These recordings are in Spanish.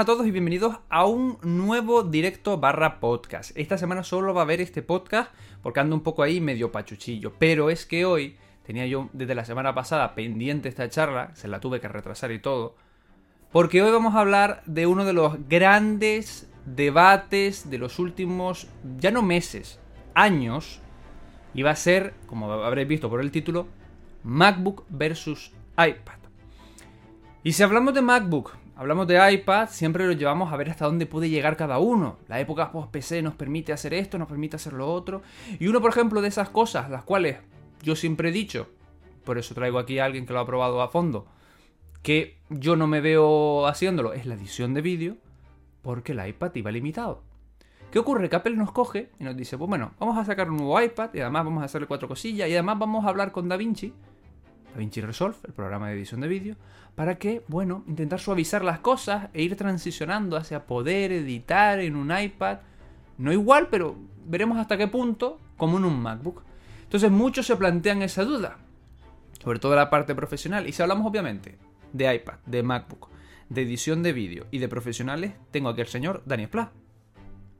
A todos y bienvenidos a un nuevo directo barra podcast. Esta semana solo va a haber este podcast porque ando un poco ahí medio pachuchillo. Pero es que hoy tenía yo desde la semana pasada pendiente esta charla, se la tuve que retrasar y todo. Porque hoy vamos a hablar de uno de los grandes debates de los últimos, ya no meses, años. Y va a ser, como habréis visto por el título, MacBook versus iPad. Y si hablamos de MacBook, hablamos de iPad, siempre lo llevamos a ver hasta dónde puede llegar cada uno. La época post-PC nos permite hacer esto, nos permite hacer lo otro. Y uno, por ejemplo, de esas cosas, las cuales yo siempre he dicho, por eso traigo aquí a alguien que lo ha probado a fondo, que yo no me veo haciéndolo, es la edición de vídeo, porque el iPad iba limitado. ¿Qué ocurre? Que Apple nos coge y nos dice, pues bueno, vamos a sacar un nuevo iPad y además vamos a hacerle cuatro cosillas y además vamos a hablar con DaVinci, DaVinci Resolve, el programa de edición de vídeo, para que, bueno, intentar suavizar las cosas e ir transicionando hacia poder editar en un iPad, no igual, pero veremos hasta qué punto, como en un MacBook. Entonces muchos se plantean esa duda, sobre todo la parte profesional. Y si hablamos obviamente de iPad, de MacBook, de edición de vídeo y de profesionales, tengo aquí al señor Daniel Pla.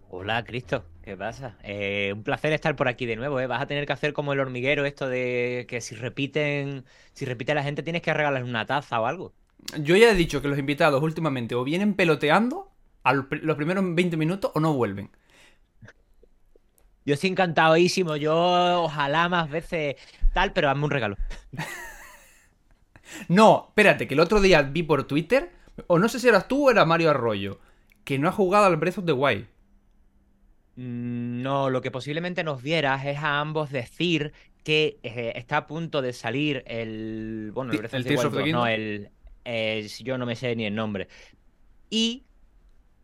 Hola, Cristo, ¿qué pasa? Eh, un placer estar por aquí de nuevo, ¿eh? Vas a tener que hacer como el hormiguero esto de que si repiten, si repite la gente tienes que regalarles una taza o algo. Yo ya he dicho que los invitados últimamente o vienen peloteando a los pri- los primeros 20 minutos o no vuelven. Yo estoy encantadísimo, yo ojalá más veces tal, pero hazme un regalo. No, espérate, que el otro día vi por Twitter, o no sé si eras tú o era Mario Arroyo, que no ha jugado al Breath of the Wild. Mm, No, lo que posiblemente nos vieras es a ambos decir que eh, está a punto de salir el. Bueno, el Breath el Tears of the 2, no, el. eh, yo no me sé ni el nombre. Y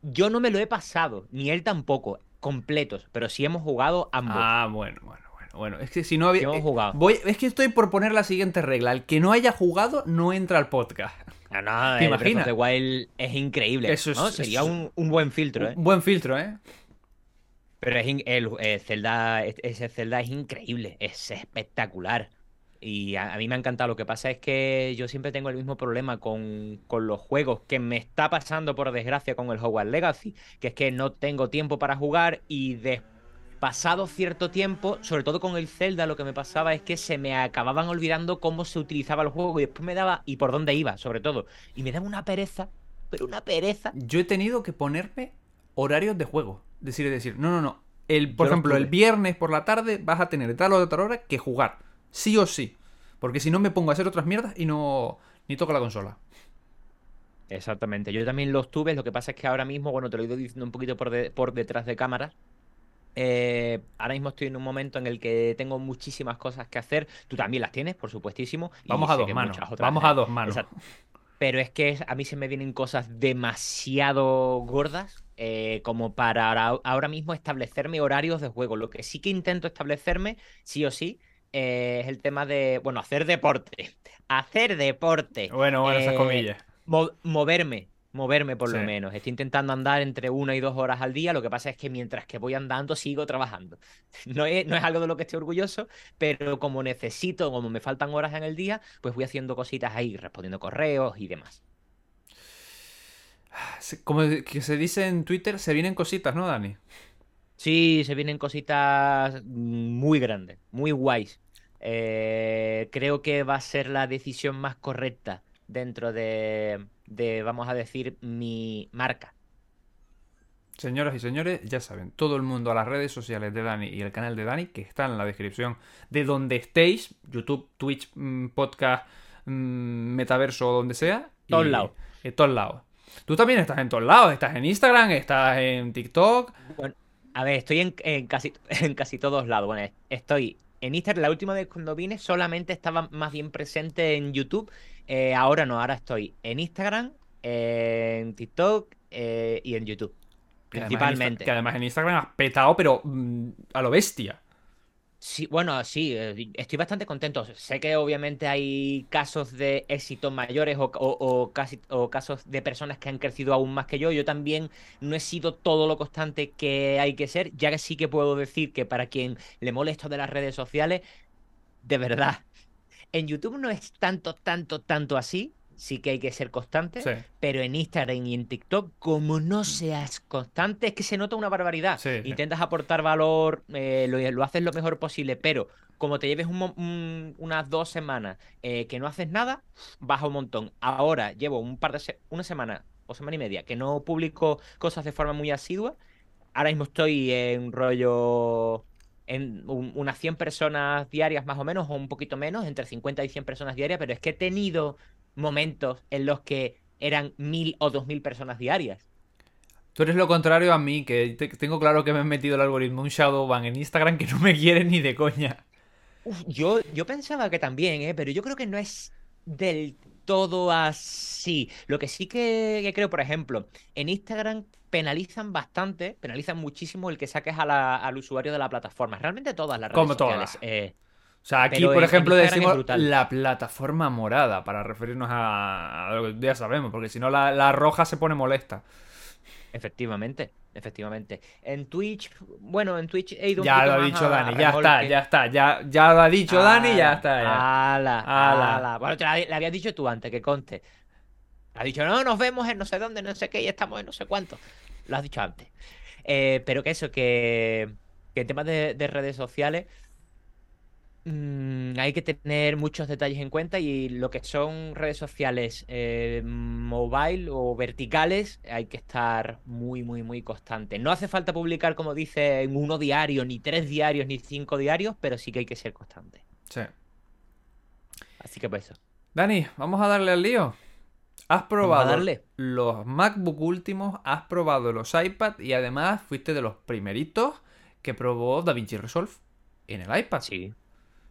yo no me lo he pasado, ni él tampoco, completos, pero sí hemos jugado ambos. Ah, bueno, bueno, bueno, bueno. Es que si no había. Sí hemos eh, jugado. Voy, es que estoy por poner la siguiente regla. El que no haya jugado no entra al podcast. No, no, ¿Te Breath of imaginas? the Wild es increíble. Eso es- ¿no? Sería eso- un, un buen filtro, ¿eh? Un buen filtro, ¿eh? Pero es el, eh, Zelda, es- ese Zelda es increíble, es espectacular. Y a, a mí me ha encantado. Lo que pasa es que yo siempre tengo el mismo problema con, con los juegos que me está pasando por desgracia con el Hogwarts Legacy, que es que no tengo tiempo para jugar y de pasado cierto tiempo, sobre todo con el Zelda, lo que me pasaba es que se me acababan olvidando cómo se utilizaba el juego y después me daba y por dónde iba, sobre todo. Y me daba una pereza, pero una pereza. Yo he tenido que ponerme horarios de juego. Decir, decir, no, no, no. El, por Yo ejemplo, el viernes por la tarde vas a tener de tal o de tal hora que jugar. Sí o sí. Porque si no me pongo a hacer otras mierdas y no. ni toco la consola. Exactamente, yo también los tuve, lo que pasa es que ahora mismo, bueno, te lo he ido diciendo un poquito por, de- por detrás de cámaras, eh, ahora mismo estoy en un momento en el que tengo muchísimas cosas que hacer, tú también las tienes, por supuestísimo. y Vamos a dos manos, vamos a dos manos. exacto. Pero es que a mí se me vienen cosas demasiado gordas eh, como para ahora, ahora mismo establecerme horarios de juego. Lo que sí que intento establecerme, sí o sí, eh, es el tema de, bueno, hacer deporte. Hacer deporte. Bueno, bueno, esas Eh, comillas. Mo- moverme, moverme por Sí. lo menos. Estoy intentando andar entre una y dos horas al día. Lo que pasa es que mientras que voy andando sigo trabajando. No es, no es algo de lo que estoy orgulloso, pero como necesito, como me faltan horas en el día, pues voy haciendo cositas ahí, respondiendo correos y demás. Como que se dice en Twitter, se vienen cositas, ¿no, Dani? Sí, se vienen cositas muy grandes, muy guays. Eh, creo que va a ser la decisión más correcta dentro de, de, vamos a decir, mi marca. Señoras y señores, ya saben, todo el mundo a las redes sociales de Dani y el canal de Dani, que está en la descripción de donde estéis, YouTube, Twitch, mm, podcast, mm, metaverso o donde sea. Todos lados. En todos lados. Tú también estás en todos lados, estás en Instagram, estás en TikTok. Bueno, a ver, estoy en, en casi, en casi todos lados. Bueno, estoy en Instagram. La última vez cuando vine solamente estaba más bien presente en YouTube. Eh, ahora no, ahora estoy en Instagram, en TikTok eh, y en YouTube. Que además en Principalmente. Que además en Instagram has petado, pero mm, a lo bestia. Sí, bueno, sí, eh, estoy bastante contento. Sé que obviamente hay casos de éxitos mayores o, casi, o casos de personas que han crecido aún más que yo. Yo también no he sido todo lo constante que hay que ser, ya que sí que puedo decir que para quien le molesto de las redes sociales, de verdad, en YouTube no es tanto, tanto, tanto así. Sí que hay que ser constante, Sí. pero en Instagram y en TikTok, como no seas constante, es que se nota una barbaridad. Sí, sí. Intentas aportar valor, eh, lo, lo haces lo mejor posible, pero como te lleves un un- unas dos semanas eh, que no haces nada, baja un montón. Ahora llevo un par de se- una semana o semana y media que no publico cosas de forma muy asidua. Ahora mismo estoy en rollo en un- unas 100 personas diarias más o menos, o un poquito menos, entre 50 y 100 personas diarias, pero es que he tenido momentos en los que eran mil o dos mil personas diarias. Tú eres lo contrario a mí, que te- tengo claro que me he metido el algoritmo un Shadowban en Instagram que no me quiere ni de coña. Uf, yo, yo pensaba que también, ¿eh? pero yo creo que no es del todo así. Lo que sí que, que creo, por ejemplo, en Instagram penalizan bastante, penalizan muchísimo el que saques a la- al usuario de la plataforma. Realmente todas las redes Como sociales. todas. eh, O sea, aquí, Pero por en- ejemplo, decimos la plataforma morada para referirnos a, a lo que ya sabemos, porque si no la, la roja se pone molesta. efectivamente, efectivamente. En Twitch, bueno, en Twitch he ido un Ya lo ha dicho Dani, ya está, ya está, ya, ya lo ha dicho Dani, ya está. Ya. Ala, Ala. ala. Bueno, te la, le habías dicho tú antes, que conste. Ha dicho, no, nos vemos en no sé dónde, no sé qué, y estamos en no sé cuánto. Lo has dicho antes. Eh, pero que eso, que, que en temas de, de redes sociales mm, hay que tener muchos detalles en cuenta y lo que son redes sociales eh, mobile o verticales hay que estar muy, muy, muy constante. No hace falta publicar, como dice, en uno diario, ni tres diarios, ni cinco diarios, pero sí que hay que ser constante. Sí. Así que pues eso. Dani, vamos a darle al lío. Has probado darle. los MacBook últimos, has probado los iPad y además fuiste de los primeritos que probó DaVinci Resolve en el iPad. Sí,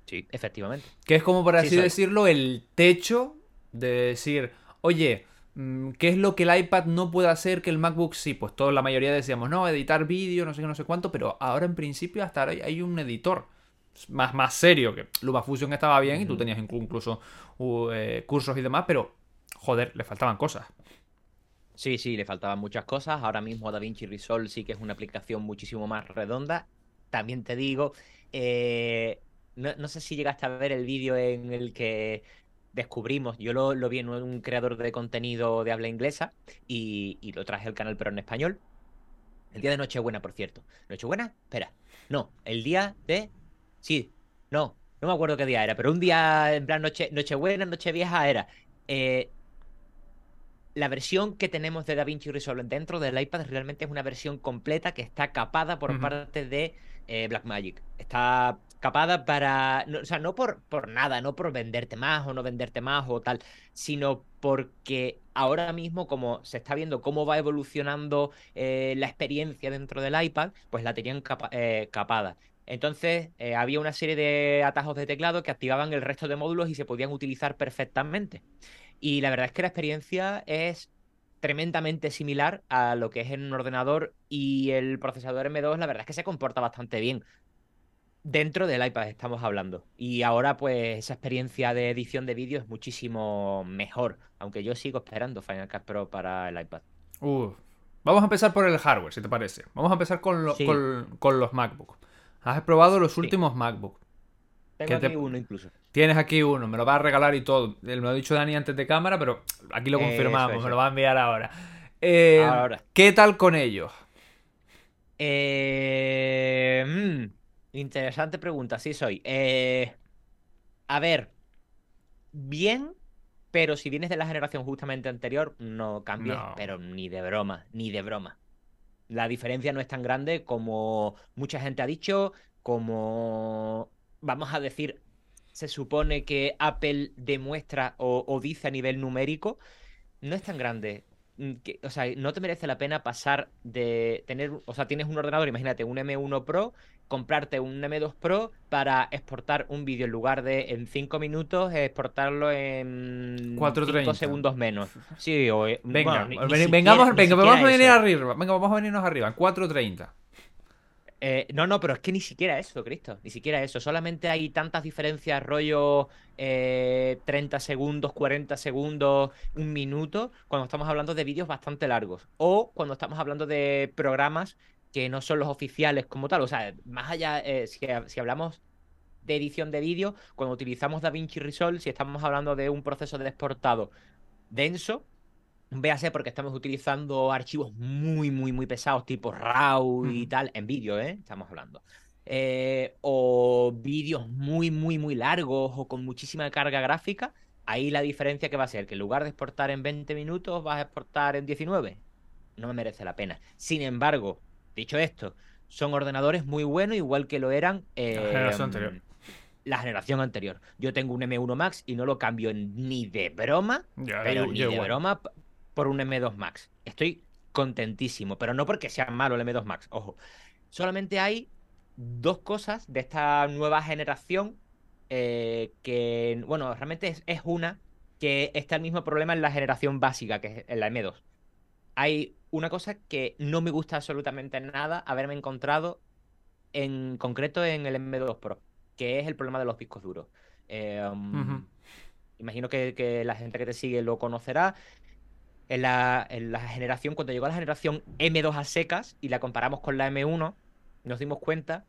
sí, efectivamente. Que es como, por Sí, así decirlo, el techo de decir, oye, mm, ¿qué es lo que el iPad no puede hacer que el MacBook sí? Pues toda la mayoría decíamos, no, editar vídeo, no sé qué, no sé cuánto, pero ahora en principio hasta ahora hay- un editor más, más serio, que LumaFusion estaba bien y tú tenías inclu- incluso uh, eh, cursos y demás, pero, joder, le faltaban cosas. Sí, sí, le faltaban muchas cosas. Ahora mismo DaVinci Resolve sí que es una aplicación muchísimo más redonda. También te digo, eh, no, no sé si llegaste a ver el vídeo en el que descubrimos, yo lo, lo vi en un creador de contenido de habla inglesa y, y lo traje al canal pero en español. El día de Nochebuena, por cierto. ¿Nochebuena? Espera. No, el día de... Sí, no, no me acuerdo qué día era, pero un día en plan noche, Nochebuena, Nochevieja era... eh, la versión que tenemos de DaVinci Resolve dentro del iPad realmente es una versión completa que está capada por parte de eh, Blackmagic. Está capada para. o sea, no por, por nada, no por venderte más o no venderte más o tal, sino porque ahora mismo, como se está viendo cómo va evolucionando eh, la experiencia dentro del iPad, pues la tenían eh, capada. Entonces, eh, había una serie de atajos de teclado que activaban el resto de módulos y se podían utilizar perfectamente. Y la verdad es que la experiencia es tremendamente similar a lo que es en un ordenador y el procesador M2 la verdad es que se comporta bastante bien. Dentro del iPad estamos hablando. Y ahora pues esa experiencia de edición de vídeo es muchísimo mejor, aunque yo sigo esperando Final Cut Pro para el iPad. Vamos a empezar por el hardware, si te parece. Vamos a empezar con, lo- Sí. con, con los MacBook. Has probado los últimos MacBook. Tengo ¿Qué te- aquí uno incluso. Tienes aquí uno, me lo va a regalar y todo. Eh, Me lo ha dicho Dani antes de cámara, pero aquí lo Eso, confirmamos, eso. me lo va a enviar ahora. Eh, Ahora. ¿Qué tal con ellos? Eh, mm, interesante pregunta, sí soy. Eh, a ver, bien, pero si vienes de la generación justamente anterior, no cambies, No. pero ni de broma, ni de broma. La diferencia no es tan grande como mucha gente ha dicho, como vamos a decir, se supone que Apple demuestra o, o dice a nivel numérico, no es tan grande. Mm, que- o sea, no te merece la pena pasar de tener, o sea, tienes un ordenador, imagínate, un M1 Pro, comprarte un M2 Pro para exportar un vídeo en lugar de en 5 minutos, exportarlo en 4:30. 5 segundos menos. Sí, o eh, Venga, bueno, ni- ni ven- siquiera- vengamos, ni venga, vamos a venir arriba. Venga, vamos a venirnos arriba. En 4.30. Eh, no, no, pero es que ni siquiera eso, Cristo. Ni siquiera eso. Solamente hay tantas diferencias, rollo eh, 30 segundos, 40 segundos, un minuto, cuando estamos hablando de vídeos bastante largos. O cuando estamos hablando de programas que no son los oficiales como tal. O sea, más allá, eh, si, si hablamos de edición de vídeo, cuando utilizamos DaVinci Resolve, si estamos hablando de un proceso de exportado denso, véase porque estamos utilizando archivos muy, muy, muy pesados, tipo RAW y tal, en vídeo, ¿eh? Estamos hablando. Eh, o vídeos muy, muy, muy largos o con muchísima carga gráfica, ahí la diferencia que va a ser que en lugar de exportar en 20 minutos, vas a exportar en 19. No me merece la pena. Sin embargo, dicho esto, son ordenadores muy buenos, igual que lo eran La generación eh, anterior. la generación anterior. Yo tengo un M1 Max y no lo cambio ni de broma Ya, pero yo- ni yo de igual. broma por un M2 Max. Estoy contentísimo, pero no porque sea malo el M2 Max, ojo. Solamente hay dos cosas de esta nueva generación eh, que, bueno, realmente es, es una que está el mismo problema en la generación básica, que es en la M2. Hay una cosa que no me gusta absolutamente nada haberme encontrado en concreto en el M2 Pro, que es el problema de los discos duros. Eh, um. Imagino que, que la gente que te sigue lo conocerá. En la, en la generación, cuando llegó la generación M2 a secas y la comparamos con la M1, nos dimos cuenta,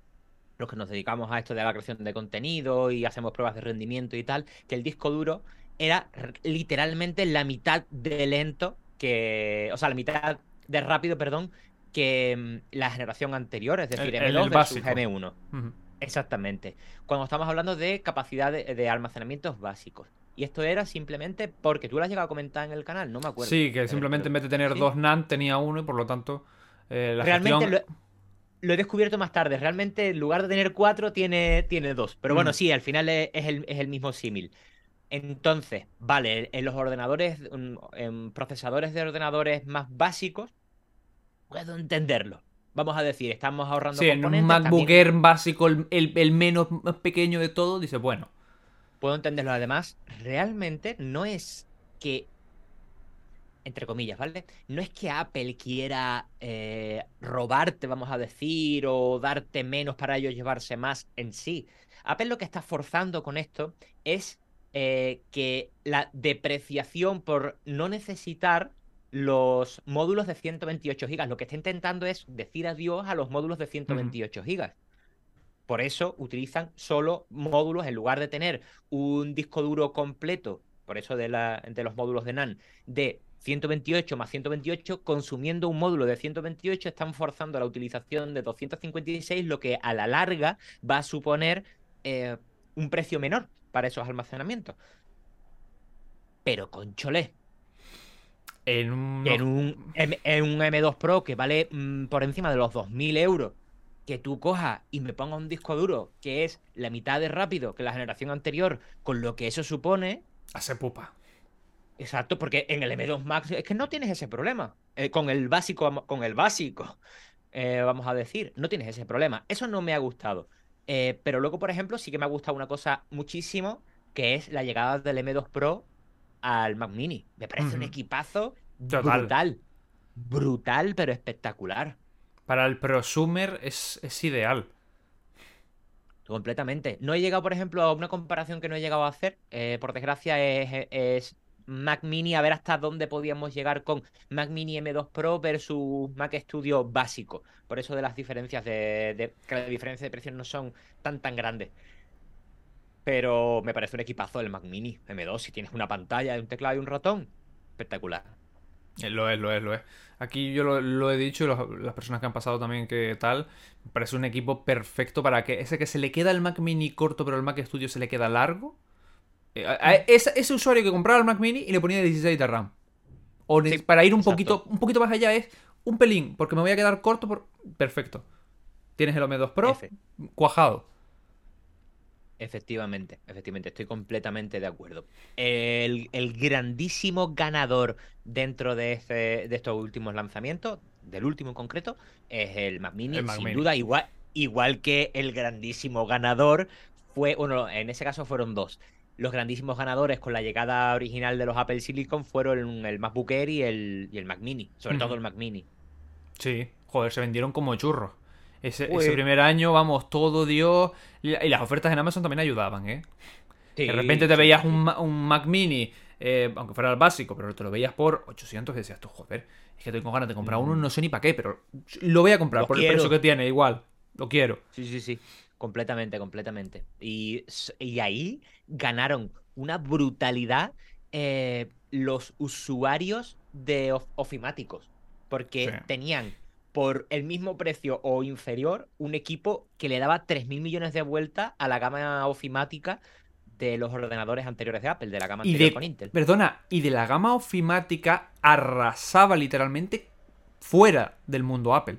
los que nos dedicamos a esto de la creación de contenido y hacemos pruebas de rendimiento y tal, que el disco duro era literalmente la mitad de lento que. O sea, la mitad de rápido, perdón, que mm, la generación anterior, es decir, El- el- M2 el versus básico. M1. Ujú. Exactamente. Cuando estamos hablando de capacidad de, de almacenamientos básicos. Y esto era simplemente porque tú lo has llegado a comentar en el canal, no me acuerdo. Sí, que simplemente en vez de tener sí. dos NAND tenía uno y por lo tanto eh, la Realmente gestión... lo, lo he descubierto más tarde. Realmente en lugar de tener cuatro, tiene, tiene dos. Pero bueno, Mm. sí, al final es, es el, es el mismo símil. Entonces, vale, en los ordenadores, en procesadores de ordenadores más básicos, puedo entenderlo. Vamos a decir, estamos ahorrando Sí, en un componentes. MacBook Air básico, el, el- el menos más pequeño de todo, dice, bueno, puedo entenderlo. Además, realmente no es que, entre comillas, ¿vale? No es que Apple quiera eh, robarte, vamos a decir, o darte menos para ellos llevarse más en sí. Apple lo que está forzando con esto es eh, que la depreciación por no necesitar los módulos de 128 gigas. Lo que está intentando es decir adiós a los módulos de 128 gigas. Por eso utilizan solo módulos en lugar de tener un disco duro completo, por eso de, la- de los módulos de NAND, de 128 más 128, consumiendo un módulo de 128, están forzando la utilización de 256, lo que a la larga va a suponer eh, un precio menor para esos almacenamientos. Pero conchole, en un... en un, M- en un M2 Pro que vale mm, por encima de los 2.000 euros, que tú cojas y me ponga un disco duro que es la mitad de rápido que la generación anterior, con lo que eso supone, Hace pupa. exacto, porque en el M2 Max es que no tienes ese problema. Eh, con el básico, con el básico, eh, vamos a decir, no tienes ese problema. Eso no me ha gustado. Eh, pero luego, por ejemplo, sí que me ha gustado una cosa muchísimo, que es la llegada del M2 Pro al Mac Mini. Me parece un equipazo Total. brutal. Brutal, pero espectacular. Para el prosumer es, ideal. Completamente. No he llegado, por ejemplo, a una comparación que no he llegado a hacer. eh, por desgracia, es, es Mac Mini, a ver hasta dónde podíamos llegar con Mac Mini M2 Pro versus Mac Studio básico. Por eso de las diferencias de, de- que las diferencias de precios no son tan tan grandes. Pero me parece un equipazo el Mac Mini M2. Si tienes una pantalla, un teclado y un ratón, espectacular. Eh, Lo es, lo es, lo es. Aquí yo lo, lo he dicho y los- las personas que han pasado también que tal, me parece un equipo perfecto para que ese que se le queda el Mac Mini corto pero el Mac Studio se le queda largo. eh, a- a- ese, ese usuario que compraba el Mac Mini y le ponía 16 de RAM. O Sí, para ir un exacto. poquito, un poquito más allá es un pelín, porque me voy a quedar corto por... Perfecto. Tienes el OM2 Pro cuajado. Efectivamente, efectivamente, estoy completamente de acuerdo. El, el grandísimo ganador dentro de, este- de estos últimos lanzamientos, del último en concreto, es el Mac Mini, El Mac sin Mini. duda, igual, igual que el grandísimo ganador fue, bueno, en ese caso fueron dos. Los grandísimos ganadores con la llegada original de los Apple Silicon fueron el, MacBook Air y el, y el Mac Mini, sobre todo el Mac Mini. Sí, joder, se vendieron como churros. Ese, Pues- ese primer año, vamos, todo dio. Y las ofertas en Amazon también ayudaban, ¿eh? de repente te sí, veías sí. un, un Mac Mini, eh, aunque fuera el básico, pero te lo veías por 800 y decías tú, joder, es que tengo con ganas de comprar uno, no sé ni para qué, pero lo voy a comprar Lo por el precio que tiene, igual, lo quiero. Sí, sí, sí. Completamente, completamente. Y, y ahí ganaron una brutalidad eh, los usuarios de of- ofimáticos. Porque tenían por el mismo precio o inferior un equipo que le daba 3.000 millones de vueltas a la gama ofimática de los ordenadores anteriores de Apple, de la gama Y anterior de, con Intel. perdona, y de la gama ofimática arrasaba literalmente fuera del mundo Apple.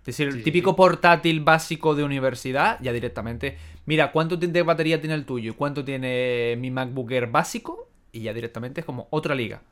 Es decir, el Sí, típico sí. portátil básico de universidad, ya directamente, mira, ¿cuánto de batería tiene el tuyo? y ¿Cuánto tiene mi MacBook Air básico? Y ya directamente es como otra liga.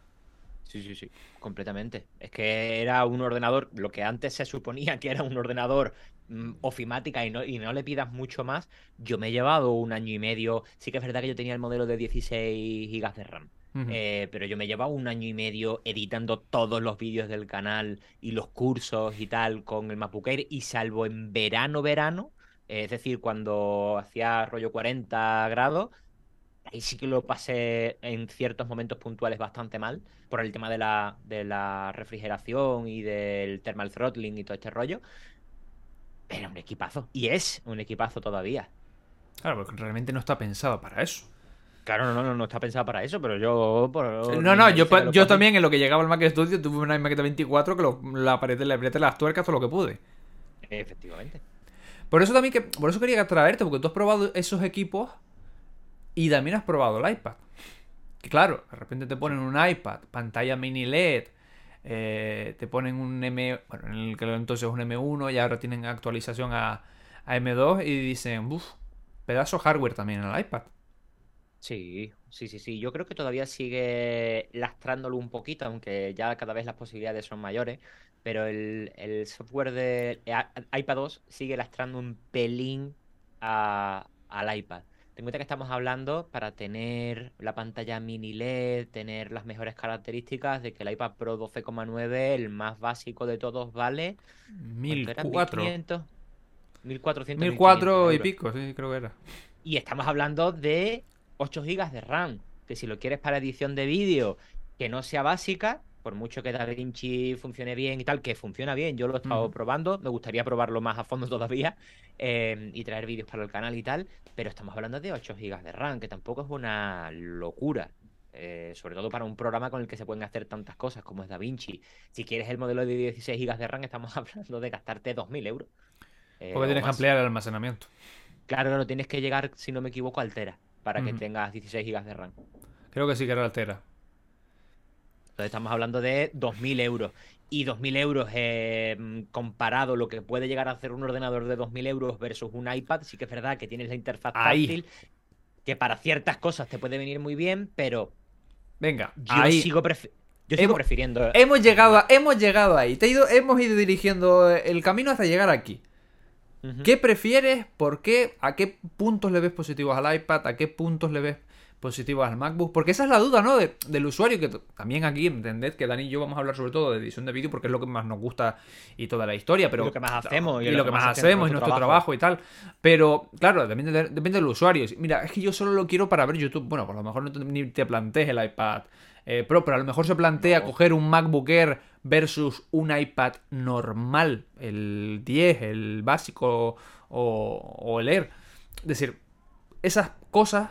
Sí, sí, sí, completamente. Es que era un ordenador, lo que antes se suponía que era un ordenador mm, ofimática y no, y no le pidas mucho más. Yo me he llevado un año y medio. Sí que es verdad que yo tenía el modelo de 16 GB de RAM. Eh, pero yo me he llevado un año y medio editando todos los vídeos del canal y los cursos y tal con el MacBook Air. Y salvo en verano, verano, eh, es decir, cuando hacía rollo 40 grados, Ahí sí que lo pasé en ciertos momentos puntuales bastante mal por el tema de la, de la refrigeración y del thermal throttling y todo este rollo. Pero un equipazo. Y es un equipazo todavía. Claro, porque realmente no está pensado para eso. Claro, no, no, no está pensado para eso, pero yo... por- No, no, yo, yo también en lo que llegaba al Mac Studio tuve una Mac 24 que lo, la apreté, le apreté las tuercas todo lo que pude. Efectivamente. Por eso también que. Por eso quería traerte, porque tú has probado esos equipos y también has probado el iPad. Que claro, de repente te ponen un iPad, pantalla mini LED, eh, te ponen un M. Bueno, en el que entonces es un M1 y ahora tienen actualización a, a M2 y dicen, uff, pedazo hardware también en el iPad. Sí, sí, sí, sí. Yo creo que todavía sigue lastrándolo un poquito, aunque ya cada vez las posibilidades son mayores. Pero el, el software de i- iPad 2 sigue lastrando un pelín a- al iPad. Ten en cuenta que estamos hablando para tener la pantalla mini LED, tener las mejores características de que el iPad Pro 12,9, el más básico de todos, vale. ¿cuánto era? 1004. 1500, 1400, 1004 y pico, sí, creo que era. Y estamos hablando de 8 GB de RAM. Que si lo quieres para edición de vídeo, que no sea básica, por mucho que DaVinci funcione bien y tal, que funciona bien, yo lo he estado probando, me gustaría probarlo más a fondo todavía eh, y traer vídeos para el canal y tal, pero estamos hablando de 8 GB de RAM, que tampoco es una locura. eh, sobre todo para un programa con el que se pueden hacer tantas cosas como es DaVinci. Si quieres el modelo de 16 GB de RAM, estamos hablando de gastarte 2.000 euros. eh, Porque tienes que ampliar el almacenamiento. Claro, no tienes que llegar, si no me equivoco, al Tera para que tengas 16 GB de RAM. Creo que sí que era altera. Entonces estamos hablando de 2.000 euros. Y 2.000 euros eh, comparado lo que puede llegar a hacer un ordenador de 2.000 euros versus un iPad, sí que es verdad que tienes la interfaz Ahí. táctil, que para ciertas cosas te puede venir muy bien, pero Venga, yo ahí. sigo, prefi- yo sigo Hemos- prefiriendo... Hemos llegado, a- hemos llegado ahí. Te he ido, hemos ido dirigiendo el camino hasta llegar aquí. ¿Qué prefieres? ¿Por qué? ¿A qué puntos le ves positivos al iPad? ¿A qué puntos le ves positivos al MacBook? Porque esa es la duda, ¿no? De- del usuario, que también aquí, entended que Dani y yo vamos a hablar sobre todo de edición de vídeo porque es lo que más nos gusta y toda la historia, pero... lo que más hacemos, Y, lo que más hace hacemos y nuestro trabajo. y tal. Pero, claro, depende, de- depende del usuario. Mira, es que yo solo lo quiero para ver YouTube. Bueno, a lo mejor no te- ni te plantees el iPad eh, Pro, pero a lo mejor se plantea No. coger un MacBook Air versus un iPad normal, el 10, el básico o, o el Air. Es decir, esas cosas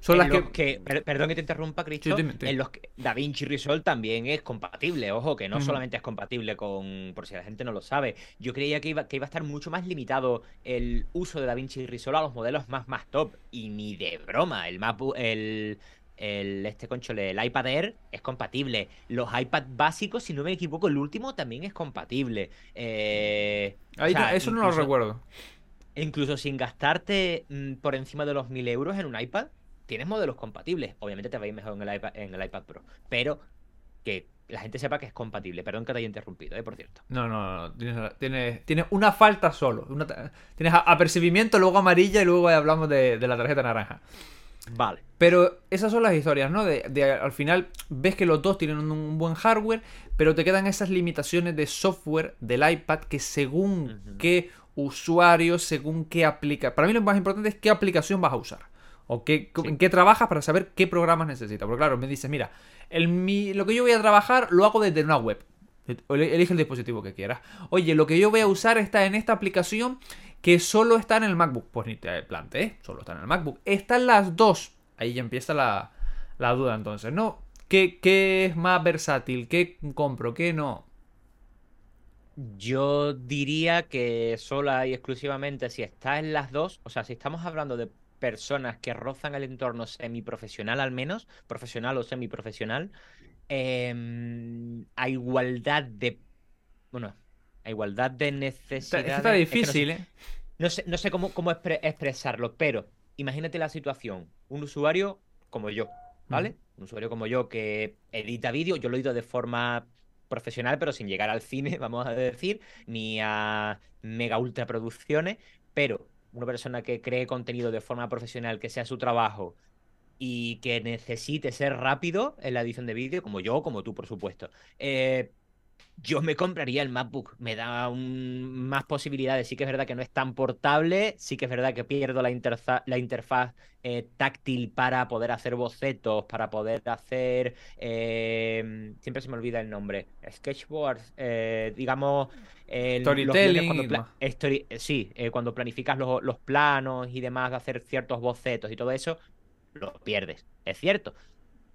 Son las que... per- perdón que te interrumpa, Cristo. En los que DaVinci Resolve también es compatible. Ojo, que no solamente es compatible con. Por si la gente no lo sabe. Yo creía que iba, que iba a estar mucho más limitado el uso de DaVinci Resolve a los modelos más, más top. Y ni de broma. El MacBook. El, el este conchole, el iPad Air es compatible. Los iPad básicos, si no me equivoco, el último también es compatible. Eh, o sea, eso no lo recuerdo. Incluso sin gastarte mm, por encima de los 1000 euros en un iPad, tienes modelos compatibles. Obviamente te va a ir mejor en el iPad, en el iPad Pro. Pero que la gente sepa que es compatible. Perdón que te haya interrumpido, eh, por cierto. No, no, no. Tienes, tienes, tienes una falta solo. una tienes apercibimiento, luego amarilla y luego hablamos de, de la tarjeta naranja. Vale. Pero esas son las historias, ¿no? De, de al final ves que los dos tienen un, un buen hardware, pero te quedan esas limitaciones de software del iPad que según qué usuario, según qué aplica. Para mí lo más importante es qué aplicación vas a usar. O qué, Sí. en qué trabajas para saber qué programas necesitas. Porque claro, me dices, mira, el, mi- lo que yo voy a trabajar lo hago desde una web. Elige el dispositivo que quieras. Oye, lo que yo voy a usar está en esta aplicación que solo está en el MacBook. Pues ni te plantees, solo está en el MacBook. Están las dos. Ahí ya empieza la, la duda entonces, ¿no? ¿Qué, ¿Qué es más versátil? ¿Qué compro? ¿Qué no? Yo diría que sola y exclusivamente si está en las dos, o sea, si estamos hablando de personas que rozan el entorno semiprofesional al menos, profesional o semiprofesional, em, a igualdad de... Bueno, a igualdad de Está, necesidades... está es que no sé- difícil, ¿eh? No sé, no sé cómo, cómo expre- expresarlo, pero imagínate la situación. Un usuario como yo, ¿vale? Un usuario como yo que edita vídeo, yo lo edito de forma profesional, pero sin llegar al cine, vamos a decir, ni a mega ultra producciones, pero una persona que cree contenido de forma profesional, que sea su trabajo y que necesite ser rápido en la edición de vídeo, como yo, como tú, por supuesto. eh, yo me compraría el MacBook, me da un- más posibilidades. Sí que es verdad que no es tan portable, sí que es verdad que pierdo la, la interfaz eh, táctil para poder hacer bocetos, para poder hacer... eh, siempre se me olvida el nombre. Sketchboard, eh, digamos... guiones Storytelling cuando pla- story- eh, sí, eh, cuando planificas los, los planos y demás, de hacer ciertos bocetos y todo eso, lo pierdes. Es cierto.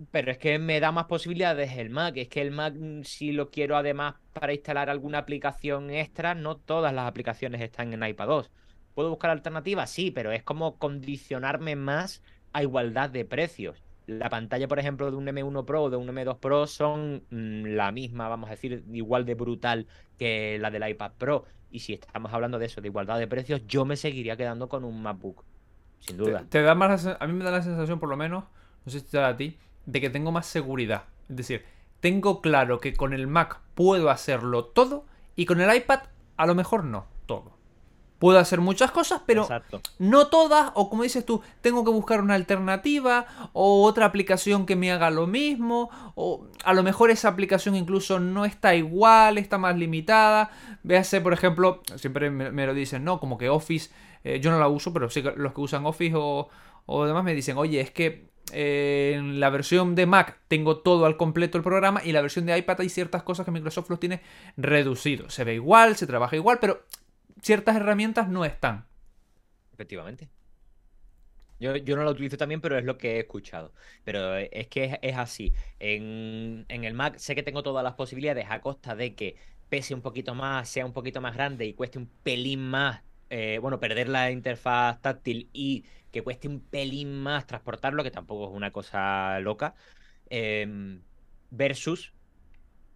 Pero es que me da más posibilidades el Mac. Es que el Mac, mm, si lo quiero además para instalar alguna aplicación extra, no todas las aplicaciones están en iPad 2. ¿Puedo buscar alternativas? Sí, pero es como condicionarme más a igualdad de precios. La pantalla, por ejemplo, de un M1 Pro o de un M2 Pro son mm, la misma, vamos a decir, igual de brutal que la del iPad Pro. Y si estamos hablando de eso, de igualdad de precios, yo me seguiría quedando con un MacBook. Sin Te, duda. te da más a mí me da la sensación, por lo menos, no sé si te da a ti, de que tengo más seguridad. Es decir, tengo claro que con el Mac puedo hacerlo todo y con el iPad a lo mejor no todo. Puedo hacer muchas cosas, pero Exacto. no todas, o como dices tú, tengo que buscar una alternativa, o otra aplicación que me haga lo mismo, o a lo mejor esa aplicación incluso no está igual, está más limitada. Véase, por ejemplo, siempre me, me lo dicen, ¿no? Como que Office, eh, yo no la uso, pero sí que los que usan Office o, o demás me dicen, oye, es que eh, en la versión de Mac tengo todo al completo el programa y la versión de iPad hay ciertas cosas que Microsoft los tiene reducidos. Se ve igual, se trabaja igual, pero ciertas herramientas no están. Efectivamente. Yo, yo no lo utilizo también, pero es lo que he escuchado. Pero es que es, es así. En, en el Mac sé que tengo todas las posibilidades a costa de que pese un poquito más, sea un poquito más grande y cueste un pelín más, eh, bueno, perder la interfaz táctil y que cueste un pelín más transportarlo, que tampoco es una cosa loca, em, versus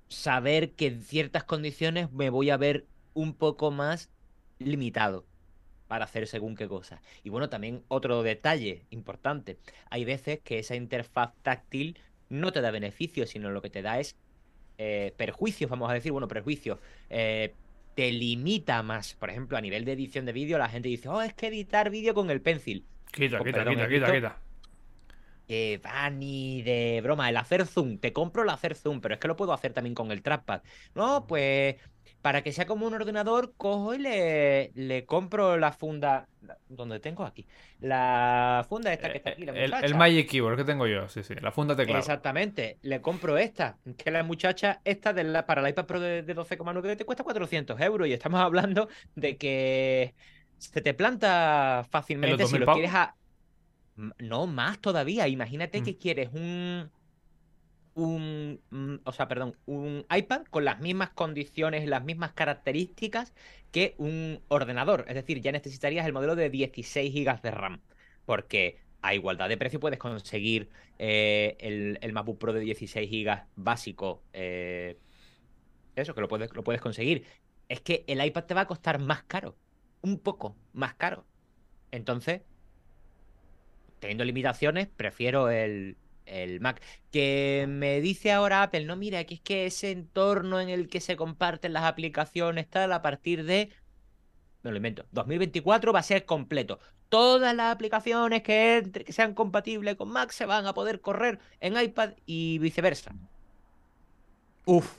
saber que en ciertas condiciones me voy a ver un poco más limitado para hacer según qué cosa. Y bueno, también otro detalle importante. Hay veces que esa interfaz táctil no te da beneficios, sino lo que te da es eh, perjuicios, vamos a decir, bueno, perjuicios. Eh, te limita más. Por ejemplo, a nivel de edición de vídeo, la gente dice, oh, es que editar vídeo con el pencil. Quita, quita, perdón, quita, ¿eh, quita, quita. Eh, va ni de broma, el hacer zoom. Te compro el hacer zoom, pero es que lo puedo hacer también con el trackpad. No, pues para que sea como un ordenador, cojo y le, le compro la funda. la- ¿Dónde tengo aquí? La funda esta que está aquí, la El, el. Magic Keyboard que tengo yo, sí, sí. La funda teclado. Exactamente, le compro esta, que la muchacha, esta de la, para el iPad Pro de, de 12,9 te cuesta 400 euros y estamos hablando de que se te planta fácilmente si 2000 lo quieres a... No, más todavía. Imagínate Mm. que quieres un, un, mm, o sea, perdón, un iPad con las mismas condiciones las mismas características que un ordenador. Es decir, ya necesitarías el modelo de 16 GB de RAM. Porque a igualdad de precio puedes conseguir eh, el, el MacBook Pro de 16 GB básico. eh, eso, que lo puedes, lo puedes conseguir. Es que el iPad te va a costar más caro. Un poco más caro. Entonces, teniendo limitaciones, prefiero el, el Mac. Que me dice ahora Apple, no, mira, que es que ese entorno en el que se comparten las aplicaciones tal, a partir de, me lo invento, 2024 va a ser completo. Todas las aplicaciones que, entre- que sean compatibles con Mac se van a poder correr en iPad y viceversa. Uf,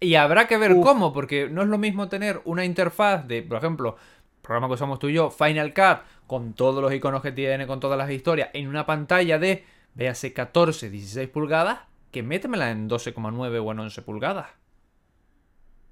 Y habrá que ver Uf. cómo, porque no es lo mismo tener una interfaz de, por ejemplo, programa que usamos tú y yo, Final Cut, con todos los iconos que tiene, con todas las historias, en una pantalla de, véase, 14, 16 pulgadas, que métemela en 12,9 o en 11 pulgadas.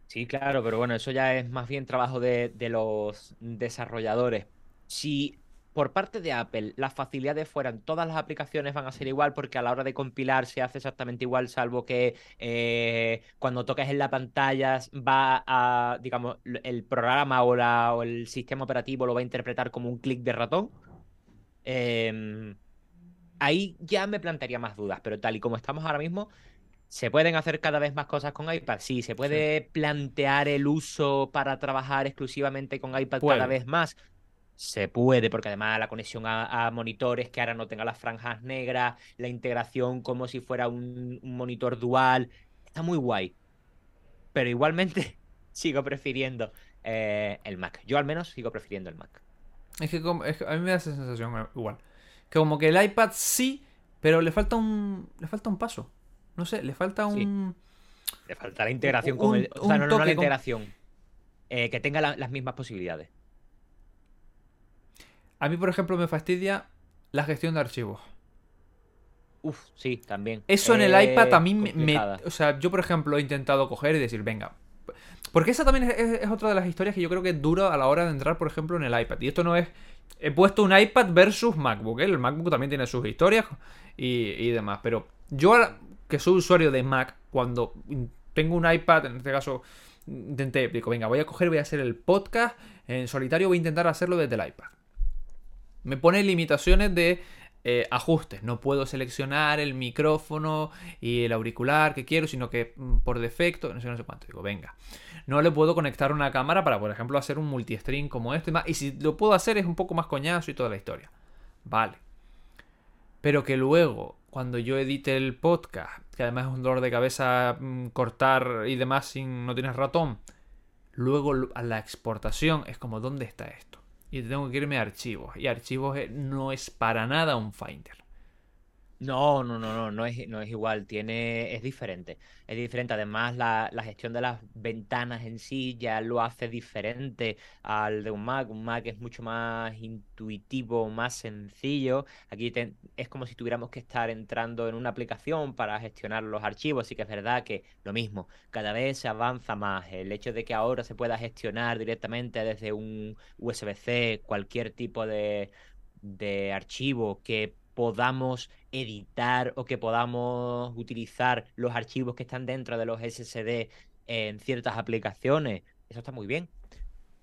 Sí, claro, pero bueno, eso ya es más bien trabajo de, de los desarrolladores. Si por parte de Apple las facilidades fueran, todas las aplicaciones van a ser igual porque a la hora de compilar se hace exactamente igual, salvo que eh, cuando tocas en la pantalla va a, digamos, el programa o, la- o el sistema operativo lo va a interpretar como un clic de ratón. Em, ahí ya me plantearía más dudas, pero tal y como estamos ahora mismo, ¿se pueden hacer cada vez más cosas con iPad? Sí, ¿se puede plantear el uso para trabajar exclusivamente con iPad Puede. cada vez más? Se puede, porque además la conexión a, a monitores que ahora no tenga las franjas negras, la integración como si fuera un, un monitor dual, está muy guay. Pero igualmente sigo prefiriendo eh, el Mac. Yo al menos sigo prefiriendo el Mac. Es que, como- es que a mí me da esa sensación eh, igual. Que como que el iPad sí, pero le falta un, le falta un paso. No sé, le falta Sí. un... Le falta la integración un- con el. O sea, no, no, la con- integración. eh, que tenga la- las mismas posibilidades. A mí, por ejemplo, me fastidia la gestión de archivos. Uf, sí, también. Eso en el Eh, iPad a mí me. O sea, yo por ejemplo he intentado coger y decir, venga. Porque esa también es, es- es otra de las historias que yo creo que es dura a la hora de entrar, por ejemplo, en el iPad. Y esto no es... He puesto un iPad versus MacBook. ¿eh? El MacBook también tiene sus historias y, y demás. Pero yo, que soy usuario de Mac, cuando tengo un iPad, en este caso, intenté, digo, venga, voy a coger, voy a hacer el podcast en solitario, voy a intentar hacerlo desde el iPad. Me pone limitaciones de eh, ajustes. No puedo seleccionar el micrófono y el auricular que quiero, sino que mm, por defecto, no sé, no sé cuánto. Digo, venga. No le puedo conectar una cámara para, por ejemplo, hacer un multistream como este y más. Y si lo puedo hacer es un poco más coñazo y toda la historia. Vale. Pero que luego, cuando yo edite el podcast, que además es un dolor de cabeza mm, cortar y demás sin no tienes ratón, luego a la exportación es como, ¿dónde está esto? Y tengo que irme a archivos. Y archivos eh, no es para nada un Finder. No, no, no, no, no es, no es igual, tiene, es diferente. Es diferente. Además, la, la gestión de las ventanas en sí ya lo hace diferente al de un Mac. Un Mac es mucho más intuitivo, más sencillo. Aquí es como si tuviéramos que estar entrando en una aplicación para gestionar los archivos. Así que es verdad que lo mismo, cada vez se avanza más. El hecho de que ahora se pueda gestionar directamente desde un USB-C cualquier tipo de, de archivo que podamos editar o que podamos utilizar los archivos que están dentro de los SSD en ciertas aplicaciones. Eso está muy bien.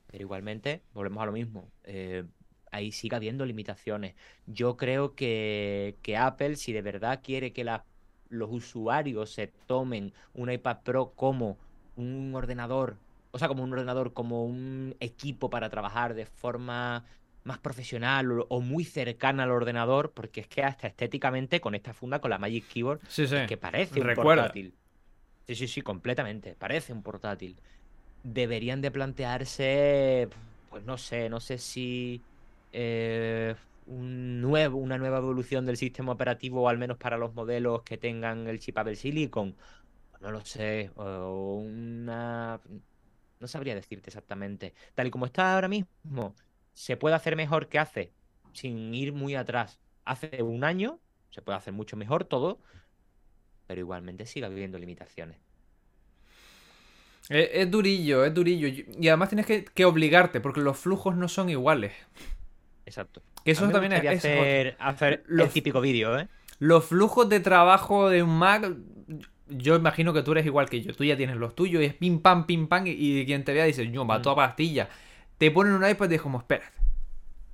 Pero igualmente, volvemos a lo mismo. eh, ahí sigue habiendo limitaciones. Yo creo que, que Apple, si de verdad quiere que la- los usuarios se tomen un iPad Pro como un ordenador, o sea, como un ordenador, como un equipo para trabajar de forma más profesional o, o muy cercana al ordenador, porque es que hasta estéticamente con esta funda, con la Magic Keyboard, Sí, sí. que parece un Recuerda. portátil. Sí, sí, sí, completamente. Parece un portátil. Deberían de plantearse, pues no sé, no sé si eh, un nuevo, una nueva evolución del sistema operativo, o al menos para los modelos que tengan el chip Apple Silicon. No lo sé. O una. No sabría decirte exactamente. Tal y como está ahora mismo, se puede hacer mejor que hace, sin ir muy atrás. Hace un año se puede hacer mucho mejor todo, pero igualmente sigue habiendo limitaciones. Es, es durillo, es durillo. Y además tienes que, que obligarte, porque los flujos no son iguales. Exacto. Que eso A también es, hacer, hacer Los- el típico vídeo, ¿eh? Los flujos de trabajo de un Mac, yo imagino que tú eres igual que yo. Tú ya tienes los tuyos y es pim pam, pim pam. Y, y quien te vea dice, yo, va toda pastilla. Te ponen un iPad y es como, espérate.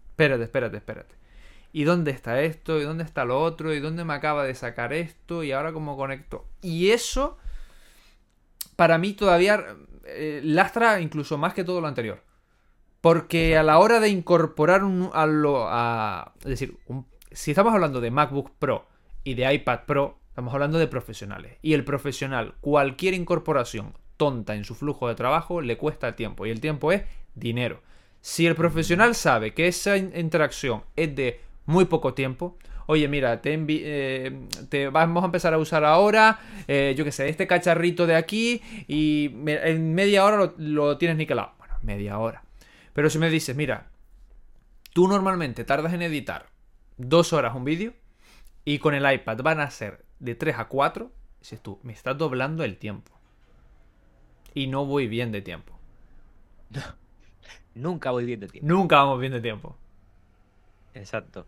Espérate, espérate, espérate. ¿Y dónde está esto? ¿Y dónde está lo otro? ¿Y dónde me acaba de sacar esto? ¿Y ahora cómo conecto? Y eso, para mí todavía eh, lastra incluso más que todo lo anterior. Porque a la hora de incorporar un, a. A, es decir, si estamos hablando de MacBook Pro y de iPad Pro, estamos hablando de profesionales. Y el profesional, cualquier incorporación tonta en su flujo de trabajo le cuesta tiempo. Y el tiempo es dinero. Si el profesional sabe que esa in- interacción es de muy poco tiempo, oye, mira, te, eh, te vamos a empezar a usar ahora, eh, yo qué sé, este cacharrito de aquí y en media hora lo, lo tienes niquelado. Bueno, media hora. Pero si me dices, mira, tú normalmente tardas en editar dos horas un vídeo y con el iPad van a ser de 3 a 4, dices tú, me estás doblando el tiempo. Y no voy bien de tiempo. Nunca voy bien de tiempo. Nunca vamos bien de tiempo. Exacto.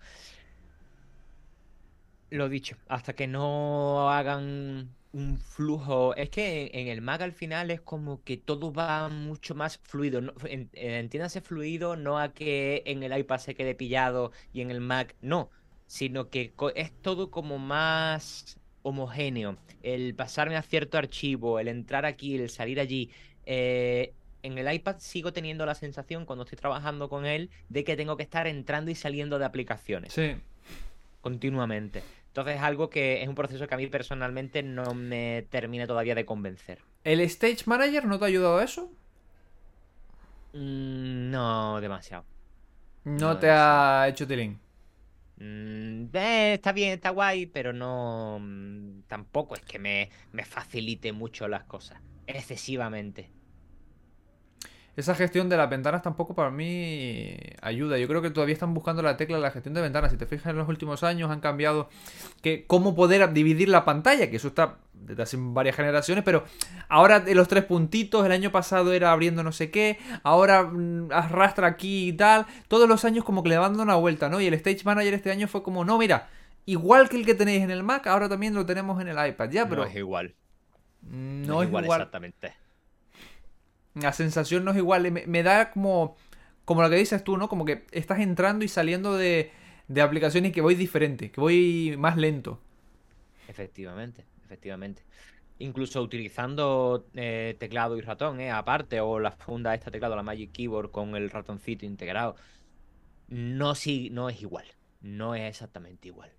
Lo dicho, hasta que no hagan un flujo. Es que en el Mac al final es como que todo va mucho más fluido. No, en- entiéndase fluido, no a que en el iPad se quede pillado y en el Mac no, sino que es todo como más homogéneo. El pasarme a cierto archivo, el entrar aquí, el salir allí. eh, en el iPad sigo teniendo la sensación cuando estoy trabajando con él de que tengo que estar entrando y saliendo de aplicaciones Sí. continuamente. Entonces es algo que es un proceso que a mí personalmente no me termina todavía de convencer. ¿El Stage Manager no te ha ayudado a eso? Mm, no demasiado. No, No te ha hecho tilín. Mm, eh, está bien, está guay, pero no... mm, Tampoco es que me, me facilite mucho las cosas. Excesivamente. Esa gestión de las ventanas tampoco para mí ayuda. Yo creo que todavía están buscando la tecla de la gestión de ventanas. Si te fijas en los últimos años han cambiado que cómo poder dividir la pantalla, que eso está desde hace varias generaciones, pero ahora de los tres puntitos, el año pasado era abriendo no sé qué, ahora mm, arrastra aquí y tal. Todos los años como que le van dando una vuelta, ¿no? Y el Stage Manager este año fue como, no, mira, igual que el que tenéis en el Mac, ahora también lo tenemos en el iPad. Ya, pero no es igual. no, es igual. exactamente. La sensación no es igual. Me, me da como. Como lo que dices tú, ¿no? Como que estás entrando y saliendo de, de aplicaciones que voy diferente, que voy más lento. Efectivamente, efectivamente. Incluso utilizando eh, teclado y ratón, ¿eh? Aparte, o la funda esta teclado, la Magic Keyboard con el ratoncito integrado. No, sí, no es igual. No es exactamente igual.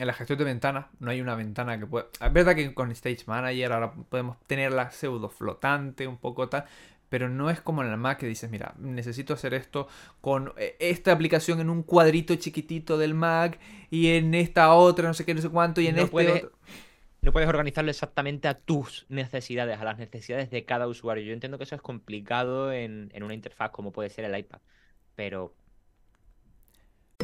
En la gestión de ventanas, no hay una ventana que pueda. Es verdad que con Stage Manager ahora podemos tener la pseudo flotante, un poco tal. Pero no es como en el Mac que dices, mira, necesito hacer esto con eh, esta aplicación en un cuadrito chiquitito del Mac y en esta otra, no sé qué, no sé cuánto, y en No este puede- otro. No puedes organizarlo exactamente a tus necesidades, a las necesidades de cada usuario. Yo entiendo que eso es complicado en, en una interfaz como puede ser el iPad. Pero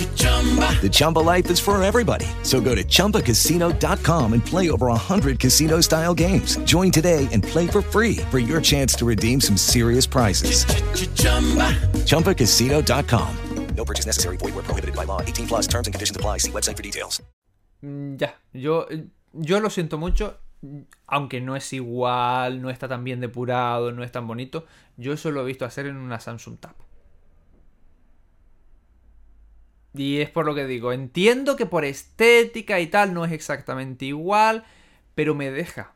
The Chumba life is for everybody. So go to ChumbaCasino.com and play over 100 casino style games. Join today and play for free for your chance to redeem some serious prizes. ChumbaCasino.com. No purchase necessary. Void were prohibited by law. 18 plus terms and conditions apply. See website for details. Mm, Ya, yo, yo lo siento mucho, aunque no es igual, no está tan bien depurado, no es tan bonito, yo eso lo he visto hacer en una Samsung Tab. Y es por lo que digo, entiendo que por estética y tal no es exactamente igual, pero me deja.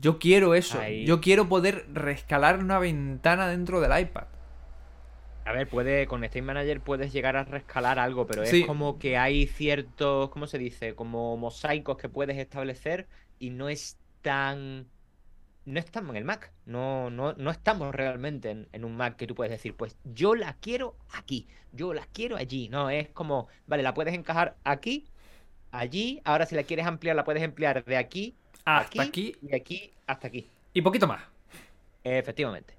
Yo quiero eso, Ahí- yo quiero poder rescalar una ventana dentro del iPad. A ver, puede, con State Manager puedes llegar a rescalar algo, pero Sí. es como que hay ciertos, ¿cómo se dice? Como mosaicos que puedes establecer y no es tan. No estamos en el Mac. No, no, no estamos realmente en, en un Mac que tú puedes decir, pues yo la quiero aquí, yo la quiero allí. No, es como, vale, la puedes encajar aquí, allí. Ahora, si la quieres ampliar, la puedes ampliar de aquí Hasta aquí y de aquí hasta aquí. y poquito más. Efectivamente.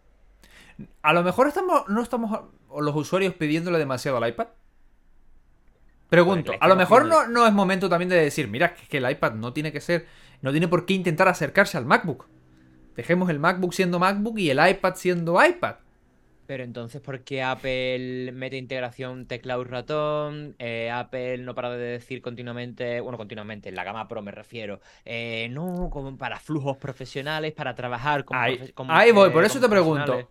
A lo mejor estamos, no estamos los usuarios pidiéndole demasiado al iPad. Pregunto, a lo mejor no, no es momento también de decir, mira, que el iPad no tiene que ser, no tiene por qué intentar acercarse al MacBook. Dejemos el MacBook siendo MacBook y el iPad siendo iPad. Pero entonces, ¿por qué Apple mete integración teclado y ratón? Eh, Apple no para de decir continuamente, bueno, continuamente, en la gama Pro me refiero, eh, no, como para flujos profesionales, para trabajar con Ahí, ahí voy, eh, por eso con te pregunto.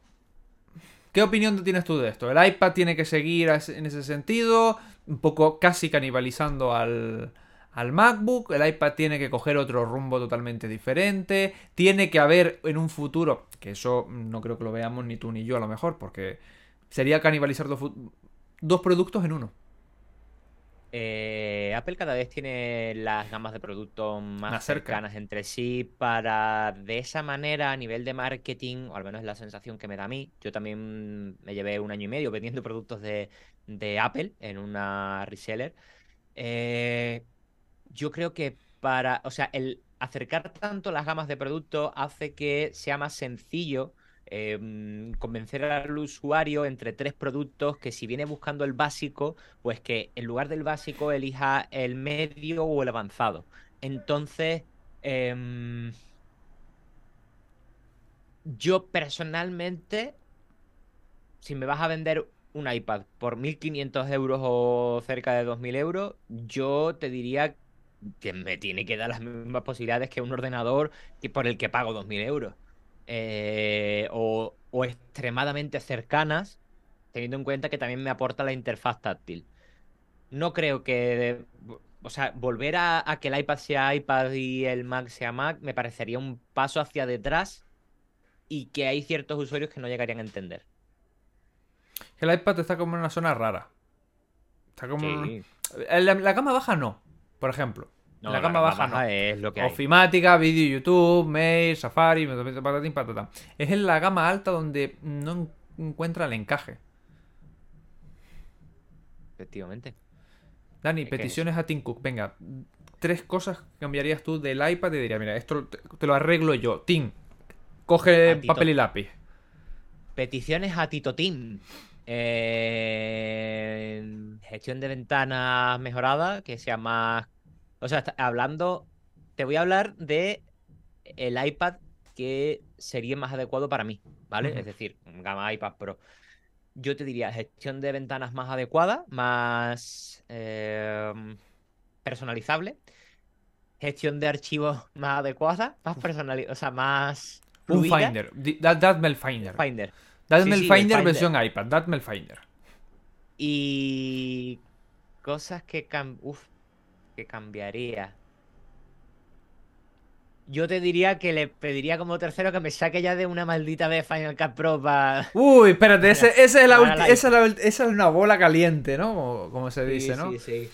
¿Qué opinión tienes tú de esto? ¿El iPad tiene que seguir en ese sentido? Un poco casi canibalizando al, al MacBook. El iPad tiene que coger otro rumbo totalmente diferente. Tiene que haber en un futuro, que eso no creo que lo veamos ni tú ni yo a lo mejor, porque sería canibalizar dos, productos en uno. Eh, Apple cada vez tiene las gamas de productos más, Más cerca. cercanas entre sí para de esa manera a nivel de marketing, o al menos es la sensación que me da a mí. Yo también me llevé un año y medio vendiendo productos de, de Apple en una reseller. Eh, yo creo que para, o sea, el acercar tanto las gamas de productos hace que sea más sencillo mm, convencer al usuario entre tres productos que si viene buscando el básico, pues que en lugar del básico elija el medio o el avanzado. Entonces, em, yo personalmente, si me vas a vender un iPad por 1.500 euros o cerca de 2.000 euros, yo te diría que me tiene que dar las mismas posibilidades que un ordenador que por el que pago 2.000 euros. Eh, o, o extremadamente cercanas, teniendo en cuenta que también me aporta la interfaz táctil. No creo que... O sea, volver a, a que el iPad sea iPad y el Mac sea Mac me parecería un paso hacia detrás y que hay ciertos usuarios que no llegarían a entender. El iPad está como en una zona rara. Está como... Sí. En la, la gama baja no, por ejemplo. No, en la gama baja no. es lo que. Ofimática, vídeo YouTube, Mail, Safari, patatín, patatán. Es en la gama alta donde no en- encuentra el encaje. Efectivamente. Dani, peticiones a Tim Cook. Venga, tres cosas que cambiarías tú del iPad y diría, mira, esto te, lo arreglo yo. Tim, coge papel y lápiz. Peticiones a Tito Team. Eh, gestión de ventanas mejorada, que sea más. O sea, hablando. Te voy a hablar de el iPad que sería más adecuado para mí, ¿vale? Es decir, gama iPad Pro. Yo te diría gestión de ventanas más adecuada, más em, personalizable. Gestión de archivos más adecuada, más personalizada, o sea, más. Un. Finder. Dadme el Finder. Finder. Dadme Sí, el sí, el Finder, Finder. versión iPad. Dadme el Finder. Y cosas que uf, que cambiaría. Yo te diría que le pediría como tercero que me saque ya de una maldita vez Final Cut Pro para... Uy, espérate, ese, ese es la Para ulti- la esa, es la ulti- esa es una bola caliente, ¿no? Como, se dice, ¿no? Sí, sí.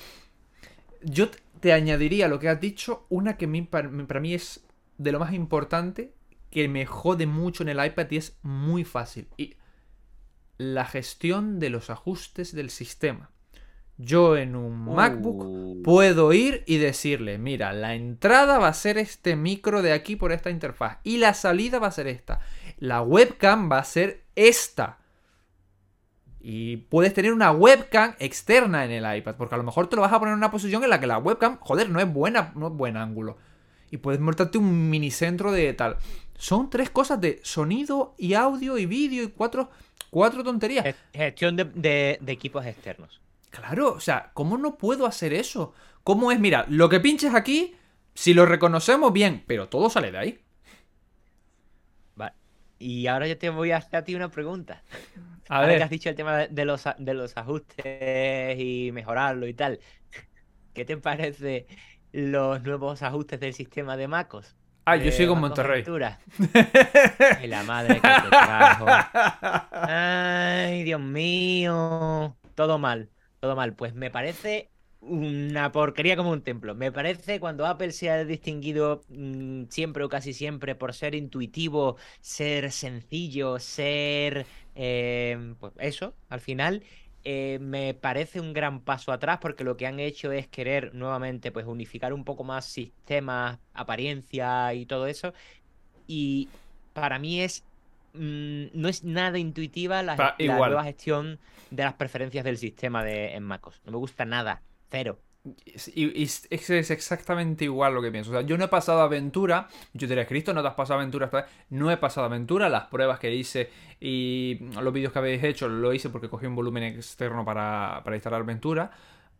Yo te añadiría lo que has dicho, una que mi- para, para mí es de lo más importante, que me jode mucho en el iPad y es muy fácil. Y la gestión de los ajustes del sistema. Yo en un MacBook Uh. puedo ir y decirle, mira, la entrada va a ser este micro de aquí por esta interfaz y la salida va a ser esta. La webcam va a ser esta. Y puedes tener una webcam externa en el iPad, porque a lo mejor te lo vas a poner en una posición en la que la webcam, joder, no es buena, no es buen ángulo. Y puedes montarte un minicentro de tal. Son tres cosas de sonido y audio y vídeo y cuatro, cuatro tonterías. Ge- Gestión de, de- de equipos externos. Claro, o sea, ¿cómo no puedo hacer eso? ¿Cómo es? Mira, lo que pinches aquí, si lo reconocemos bien, pero todo sale de ahí. Vale. Y ahora yo te voy a hacer a ti una pregunta. A Ahora que ver, has dicho el tema de- los, de los ajustes y mejorarlo y tal. ¿Qué te parece los nuevos ajustes del sistema de MacOS? ah, yo sigo en Monterrey. Ay, la madre que te trajo. Ay, Dios mío. Todo mal, todo mal. Pues me parece una porquería como un templo. Me parece cuando Apple se ha distinguido mm, siempre o casi siempre por ser intuitivo, ser sencillo, ser... eh, pues eso, al final eh, me parece un gran paso atrás porque lo que han hecho es querer nuevamente pues unificar un poco más sistemas, apariencia y todo eso. Y para mí es mm, no es nada intuitiva la, Pa- la igual. nueva gestión de las preferencias del sistema de, en MacOS. No me gusta nada, cero. Y, es, es exactamente igual lo que pienso. O sea, yo no he pasado aventura. Yo te diré, Cristo, no te has pasado aventura esta vez. No he pasado aventura. Las pruebas que hice y los vídeos que habéis hecho lo hice porque cogí un volumen externo para, para instalar aventura.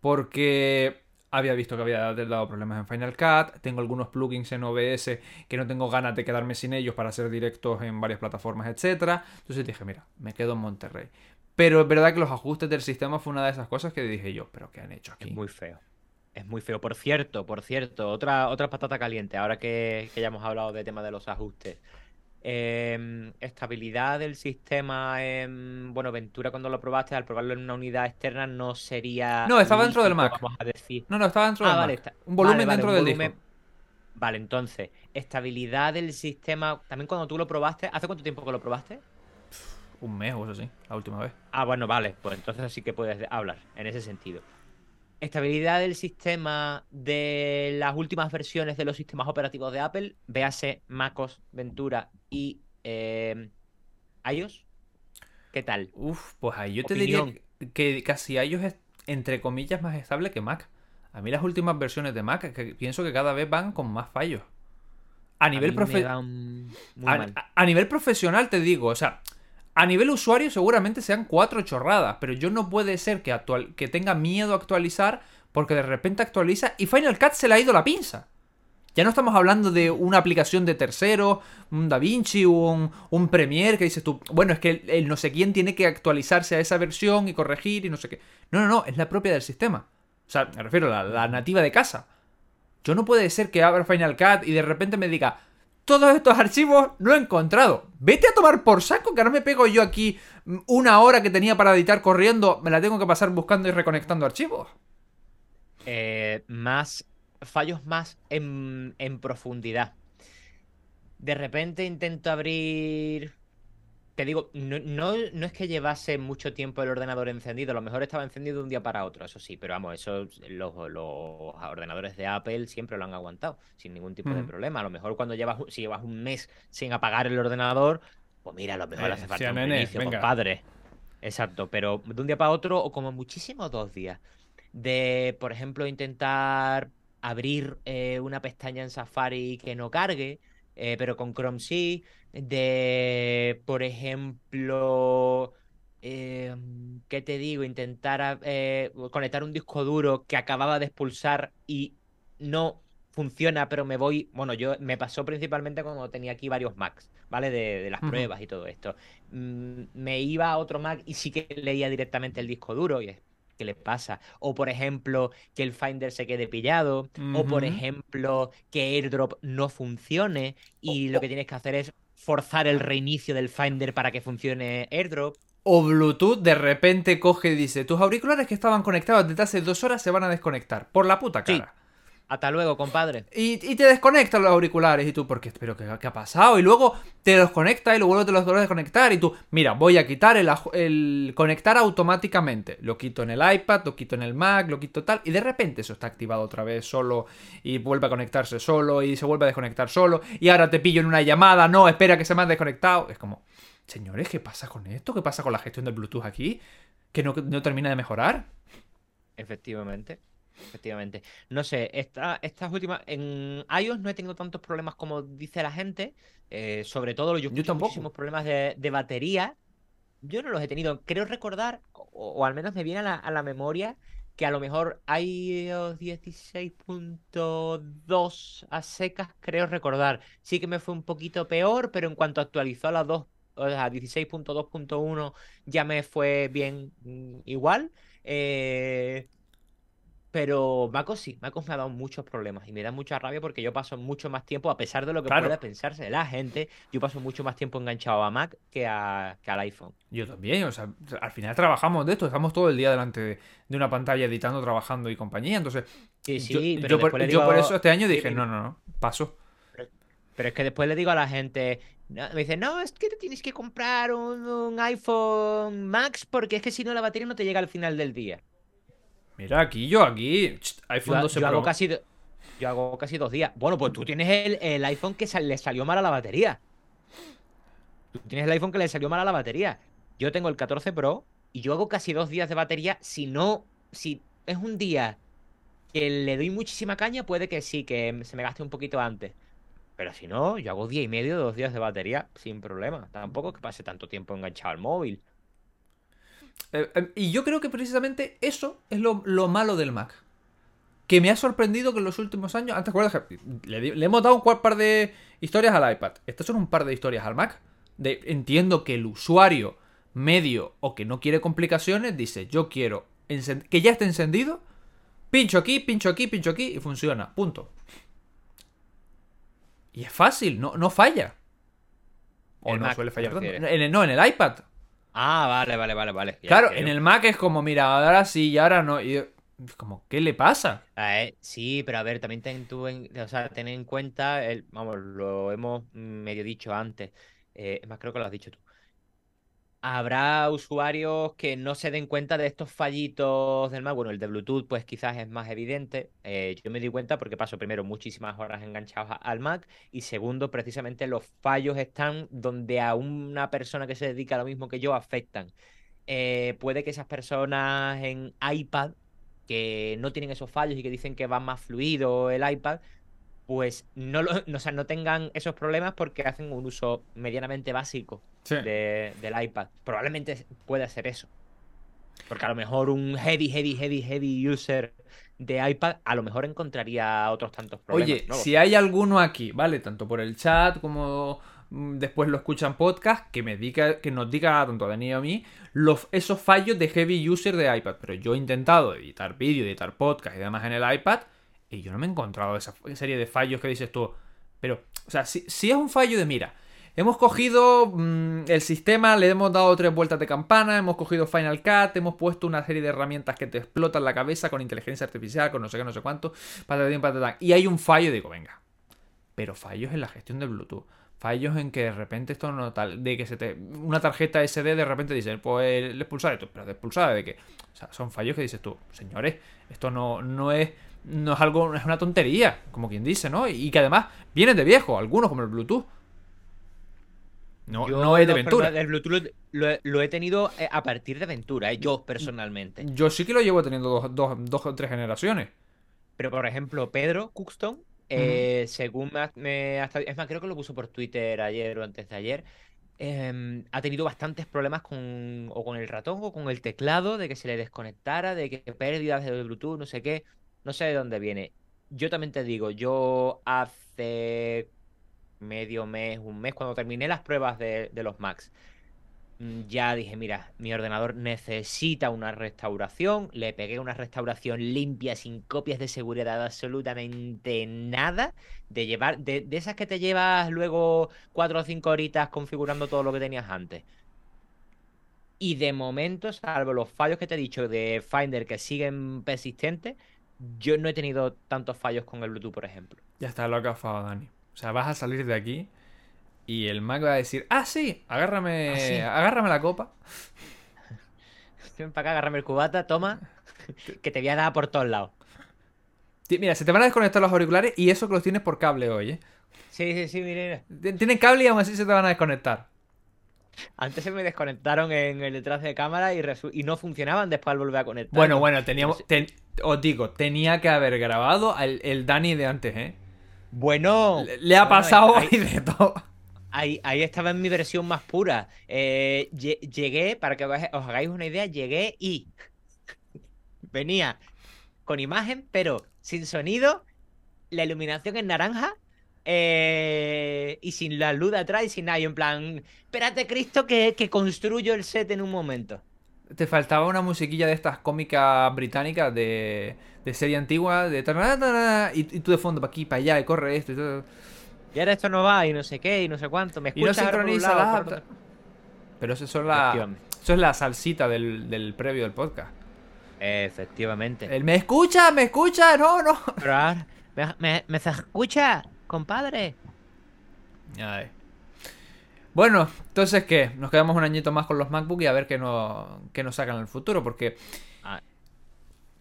Porque había visto que había dado problemas en Final Cut. Tengo algunos plugins en OBS que no tengo ganas de quedarme sin ellos para hacer directos en varias plataformas, etcétera. Entonces dije, mira, me quedo en Monterrey. Pero es verdad que los ajustes del sistema fue una de esas cosas que dije yo, pero ¿qué han hecho aquí? Es muy feo. Es muy feo. Por cierto, por cierto, otra, otra patata caliente, ahora que, que ya hemos hablado de tema de los ajustes. Em, estabilidad del sistema en, bueno, Ventura cuando lo probaste, al probarlo en una unidad externa no sería No, estaba dentro del Mac. Vamos a decir. No, no, estaba dentro Ah, del vale, Mac. está- Un volumen vale, vale, dentro un del volumen- disco. Vale, entonces, estabilidad del sistema, también cuando tú lo probaste, ¿hace cuánto tiempo que lo probaste? Un mes o eso sí, la última vez. Ah, bueno, vale, pues entonces sí que puedes hablar en ese sentido. Estabilidad del sistema de las últimas versiones de los sistemas operativos de Apple, véase MacOS, Ventura y eh, iOS. ¿Qué tal? Uf, pues ahí yo te diría que casi iOS es, entre comillas, más estable que Mac. A mí las últimas versiones de Mac, que pienso que cada vez van con más fallos. A nivel, profe- a nivel profesional te digo, o sea, a nivel usuario seguramente sean cuatro chorradas, pero yo no puede ser que, actual, que tenga miedo a actualizar porque de repente actualiza y Final Cut se le ha ido la pinza. Ya no estamos hablando de una aplicación de tercero, un DaVinci, un, un Premiere, que dices tú, bueno, es que el, no sé quién tiene que actualizarse a esa versión y corregir y no sé qué. No, no, no, es la propia del sistema. O sea, me refiero a la, la nativa de casa. Yo no puede ser que abra Final Cut y de repente me diga, todos estos archivos no he encontrado. Vete a tomar por saco, que ahora me pego yo aquí una hora que tenía para editar corriendo, me la tengo que pasar buscando y reconectando archivos. eh, más fallos más en profundidad. De repente intento abrir. Te digo, no, no, no es que llevase mucho tiempo el ordenador encendido, a lo mejor estaba encendido de un día para otro, eso sí, pero vamos, eso los, los ordenadores de Apple siempre lo han aguantado, sin ningún tipo de Mm. problema. A lo mejor cuando llevas, si llevas un mes sin apagar el ordenador, pues mira, a lo mejor Eh, hace falta un nene, reinicio, venga. compadre. Exacto, pero de un día para otro, o como muchísimo dos días. De, por ejemplo, intentar abrir eh, una pestaña en Safari que no cargue, eh, pero con Chrome sí. De, por ejemplo, eh, ¿qué te digo? Intentar eh, conectar un disco duro que acababa de expulsar y no funciona, pero me voy. Bueno, yo me pasó principalmente cuando tenía aquí varios Macs, ¿vale? De, de las pruebas y todo esto. Mm, me iba a otro Mac y sí que leía directamente el disco duro y es. ¿Qué le pasa? O por ejemplo, que el Finder se quede pillado. O por ejemplo, que AirDrop no funcione y lo que tienes que hacer es forzar el reinicio del Finder para que funcione AirDrop. O Bluetooth de repente coge y dice, tus auriculares que estaban conectados desde hace dos horas se van a desconectar. Por la puta cara. Hasta luego, compadre. Y, y te desconectan los auriculares y tú, ¿por qué? ¿Pero qué, qué ha pasado? Y luego te los conecta y luego te los vuelves a desconectar y tú, mira, voy a quitar el conectar automáticamente. Lo quito en el iPad, lo quito en el Mac, lo quito tal y de repente eso está activado otra vez solo y vuelve a conectarse solo y se vuelve a desconectar solo y ahora te pillo en una llamada, no, espera que se me ha desconectado. Es como, señores, ¿qué pasa con esto? ¿Qué pasa con la gestión del Bluetooth aquí? ¿Que no, no termina de mejorar? Efectivamente. Efectivamente. No sé, esta- estas últimas. En iOS no he tenido tantos problemas como dice la gente. eh, sobre todo, yo escucho tampoco. muchísimos problemas de, de batería. Yo no los he tenido. Creo recordar, o, o al menos me viene a la, a la memoria, que a lo mejor iOS 16.2 a secas, creo recordar. Sí que me fue un poquito peor, pero en cuanto actualizó a las dos, o sea, 16.2.1 ya me fue bien mm, igual. Eh, Pero MacOS sí, MacOS me ha dado muchos problemas y me da mucha rabia porque yo paso mucho más tiempo, a pesar de lo que Claro. pueda pensarse la gente, yo paso mucho más tiempo enganchado a Mac que, a, que al iPhone. Yo también, o sea, al final trabajamos de esto, estamos todo el día delante de, de una pantalla editando, trabajando y compañía, entonces Sí, sí, yo, pero yo por, yo eso este año dije, Sí, no, no, no, paso. Pero es que después le digo a la gente, no, me dicen, no, es que te tienes que comprar un, un iPhone Max porque es que si no la batería no te llega al final del día. Mira, aquí yo, aquí, Yo, iPhone ha- 12 yo Pro. hago casi, yo hago casi dos días. Bueno, pues tú tienes el, el iPhone que sal- le salió mal a la batería. Tú tienes el iPhone que le salió mal a la batería. Yo tengo el 14 Pro y yo hago casi dos días de batería. Si no, si es un día que le doy muchísima caña, puede que sí, que se me gaste un poquito antes. Pero si no, yo hago día y medio, dos días de batería sin problema. Tampoco es que pase tanto tiempo enganchado al móvil. Eh, eh, y yo creo que precisamente eso es lo, lo malo del Mac. Que me ha sorprendido que en los últimos años. Antes, ¿recuerdas que le, le hemos dado un par de historias al iPad? Estas son un par de historias al Mac. De, entiendo que el usuario medio o que no quiere complicaciones dice: Yo quiero que ya esté encendido. Pincho aquí, pincho aquí, pincho aquí y funciona. Punto. Y es fácil, no, no falla. O El no Mac, suele fallar tanto. refieres. En el- no, en el iPad. Ah, vale, vale, vale, vale. Ya, Claro, en yo- el Mac es como, mira, ahora sí y ahora no. Y es como, ¿qué le pasa? Eh, sí, pero a ver, también ten, tú en, o sea, ten en cuenta, el, vamos, lo hemos medio dicho antes, eh, es más, creo que lo has dicho tú. Habrá usuarios que no se den cuenta de estos fallitos del Mac. Bueno, el de Bluetooth, pues quizás es más evidente. Eh, yo me di cuenta porque paso primero muchísimas horas enganchados a- al Mac y segundo, precisamente los fallos están donde a una persona que se dedica a lo mismo que yo afectan. Eh, puede que esas personas en iPad que no tienen esos fallos y que dicen que va más fluido el iPad, pues no, lo, no, o sea, no tengan esos problemas porque hacen un uso medianamente básico de- del iPad. Probablemente pueda ser eso. Porque a lo mejor un heavy, heavy, heavy, heavy user de iPad a lo mejor encontraría otros tantos problemas. Oye, si hay alguno aquí, ¿vale? Tanto por el chat como mm, después lo escuchan podcast, que me diga, que nos diga tanto a Dani y a mí los, esos fallos de heavy user de iPad. Pero yo he intentado editar vídeo, editar podcast y demás en el iPad y yo no me he encontrado esa serie de fallos que dices tú. Pero, o sea, si, si es un fallo de mira, hemos cogido mm, el sistema, le hemos dado tres vueltas de campana, hemos cogido Final Cut, hemos puesto una serie de herramientas que te explotan la cabeza con inteligencia artificial, con no sé qué, no sé cuánto, patatín, patatán. Y hay un fallo, digo, venga. Pero fallos en la gestión del Bluetooth. Fallos en que de repente esto no tal. De que se te. Una tarjeta SD de repente dice, pues expulsar esto. Pero de expulsada de que. O sea, son fallos que dices tú, señores, esto no, no es. No es algo. Es una tontería, como quien dice, ¿no? Y que además vienen de viejo, algunos como el Bluetooth. No, Yo no es de Ventura. problemas del Bluetooth lo, he- lo he tenido eh, a partir de Ventura, eh, yo personalmente. Yo sí que lo llevo teniendo dos, dos, dos o tres generaciones. Pero, por ejemplo, Pedro Cuxton, eh, según me, ha- me ha estado- Es más, creo que lo puso por Twitter ayer o antes de ayer. em, ha tenido bastantes problemas con, o con el ratón o con el teclado, de que se le desconectara, de que pérdidas de Bluetooth, no sé qué. No sé de dónde viene. Yo también te digo, yo hace medio mes, un mes, cuando terminé las pruebas de, los Macs, mm, ya dije, mira, mi ordenador necesita una restauración. Le pegué una restauración limpia, sin copias de seguridad, absolutamente nada. De llevar, de, de esas que te llevas luego cuatro o cinco horitas configurando todo lo que tenías antes. Y de momento, salvo los fallos que te he dicho de Finder que siguen persistentes, yo no he tenido tantos fallos con el Bluetooth, por ejemplo. Ya está, lo ha cafado Dani. O sea, vas a salir de aquí y el Mac va a decir, ah, sí, agárrame, Ah, sí. agárrame la copa. Ven para acá, agárrame el cubata, toma, que te voy a dar por todos lados. Mira, se te van a desconectar los auriculares y eso que los tienes por cable hoy, ¿eh? Sí, sí, sí, mira. Ti- Tienen cable y aún así se te van a desconectar. Antes se me desconectaron en el detrás de cámara y, no funcionaban después al volver a conectar. Bueno, bueno, teníamos. ten- os digo, tenía que haber grabado el, el Dani de antes, ¿eh? Bueno. Le, le ha bueno, pasado ahí- ahí de todo. Ahí, ahí estaba en mi versión más pura. Eh, lle- llegué, para que os hagáis una idea, llegué y venía con imagen, pero sin sonido, la iluminación en naranja eh, y sin la luz de atrás y sin nada. Y en plan, espérate, Cristo, que, que construyo el set en un momento. Te faltaba una musiquilla de estas cómicas británicas de, de serie antigua, de y, y tú de fondo para aquí, para allá, y corre esto y todo. Y ahora esto no va y no sé qué y no sé cuánto. Me Y no escuchas ahora por un sincroniza lado, la por otro. Pero eso, son la, eso es la salsita del, del previo del podcast. Efectivamente. El me escucha, me escucha, no, no. Pero ahora, me, me, me escucha, compadre. Ay. Bueno, entonces, ¿qué? Nos quedamos un añito más con los MacBook y a ver qué, no, qué nos sacan en el futuro, porque... Ah.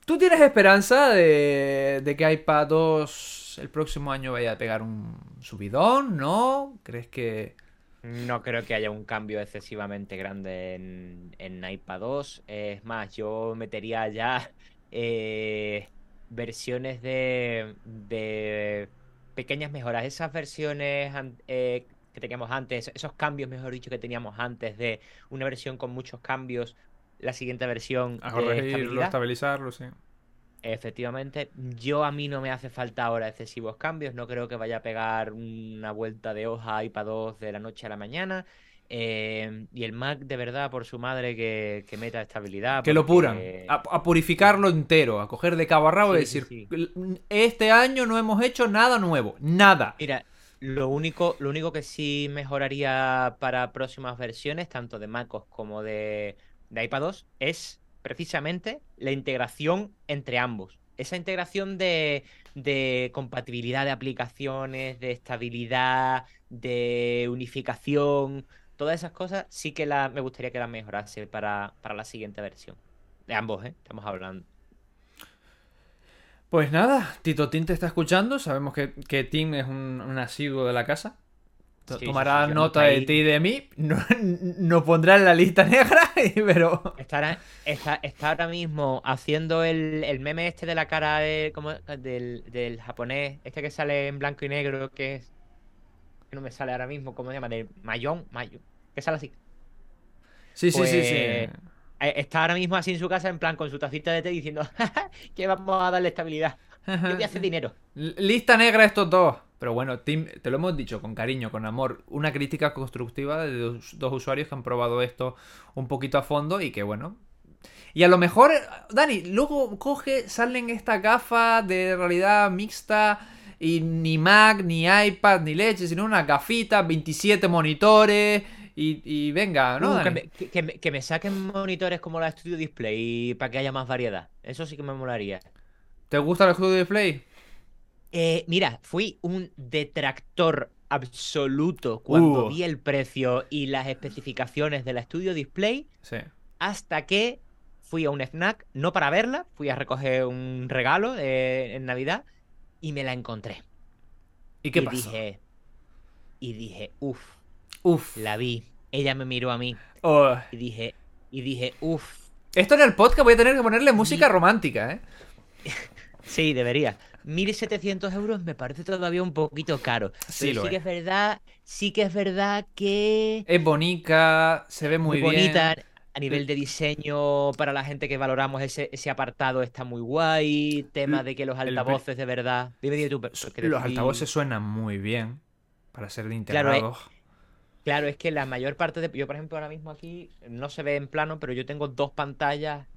¿Tú tienes esperanza de, de que iPad 2 el próximo año vaya a pegar un subidón? ¿No? ¿Crees que...? No creo que haya un cambio excesivamente grande en, en iPad 2. Es más, yo metería ya eh, versiones de, de pequeñas mejoras. Esas versiones eh, que teníamos antes, esos cambios, mejor dicho, que teníamos antes de una versión con muchos cambios, la siguiente versión A de corregirlo, estabilizarlo, sí. Efectivamente, yo a mí no me hace falta ahora excesivos cambios, no creo que vaya a pegar una vuelta de hoja a iPad 2 de la noche a la mañana. Eh, y el Mac, de verdad, por su madre, que, que meta estabilidad. Que lo puran. A, a purificarlo entero, a coger de cabo a rabo y Sí, decir, sí, este año no hemos hecho nada nuevo. Nada. Mira, lo único, lo único que sí mejoraría para próximas versiones, tanto de MacOS como de, de iPad 2, es precisamente la integración entre ambos. Esa integración de, de compatibilidad de aplicaciones, de estabilidad, de unificación, todas esas cosas sí que la, me gustaría que las mejorase para, para la siguiente versión. De ambos, ¿eh? Estamos hablando. Pues nada, Tito Tim te está escuchando. Sabemos que, que Tim es un, un asiduo de la casa. Sí, Tomará sí, nota de ti y de mí. No, no pondrá en la lista negra, pero. Está, está, está ahora mismo haciendo el, el meme este de la cara de, como, del, del japonés, este que sale en blanco y negro, que es. Que no me sale ahora mismo, ¿cómo se llama? De Mayón, Mayón, que sale así. Sí, sí, sí, sí. Pues, Eh, Está ahora mismo así en su casa, en plan, con su tacita de té diciendo que vamos a darle estabilidad. Yo voy a hacer dinero. Lista negra estos dos. Pero bueno, Tim, te lo hemos dicho con cariño, con amor. Una crítica constructiva de dos, dos usuarios que han probado esto un poquito a fondo y que bueno. Y a lo mejor, Dani, luego coge, salen estas gafas de realidad mixta y ni Mac, ni iPad, ni leche, sino una gafita, 27 monitores y, y venga, ¿no? Uh, que, me, que- que me- que me saquen monitores como la Studio Display para que haya más variedad. Eso sí que me molaría. ¿Te gusta el Studio Display? Eh, mira, fui un detractor absoluto cuando Uh. vi el precio y las especificaciones de la Studio Display Sí. hasta que fui a un snack, no para verla, fui a recoger un regalo eh, en Navidad y me la encontré. ¿Y qué y pasó? dije, y dije, uff, Uf. la vi. Ella me miró a mí Oh. y dije, y dije, uff, Esto en el podcast voy a tener que ponerle música romántica, ¿eh? Sí, debería. 1.700 euros me parece todavía un poquito caro. Sí, pero lo sí que es. es verdad, sí que es verdad que Es bonita, se ve muy, muy bien. bonita. A nivel de diseño, para la gente que valoramos ese, ese apartado está muy guay. Tema de que los el altavoces de verdad. Dime, tú, Los altavoces suenan muy bien para ser Claro, eh, integrados. Claro, es que la mayor parte de. Yo, por ejemplo, ahora mismo aquí no se ve en plano, pero yo tengo dos pantallas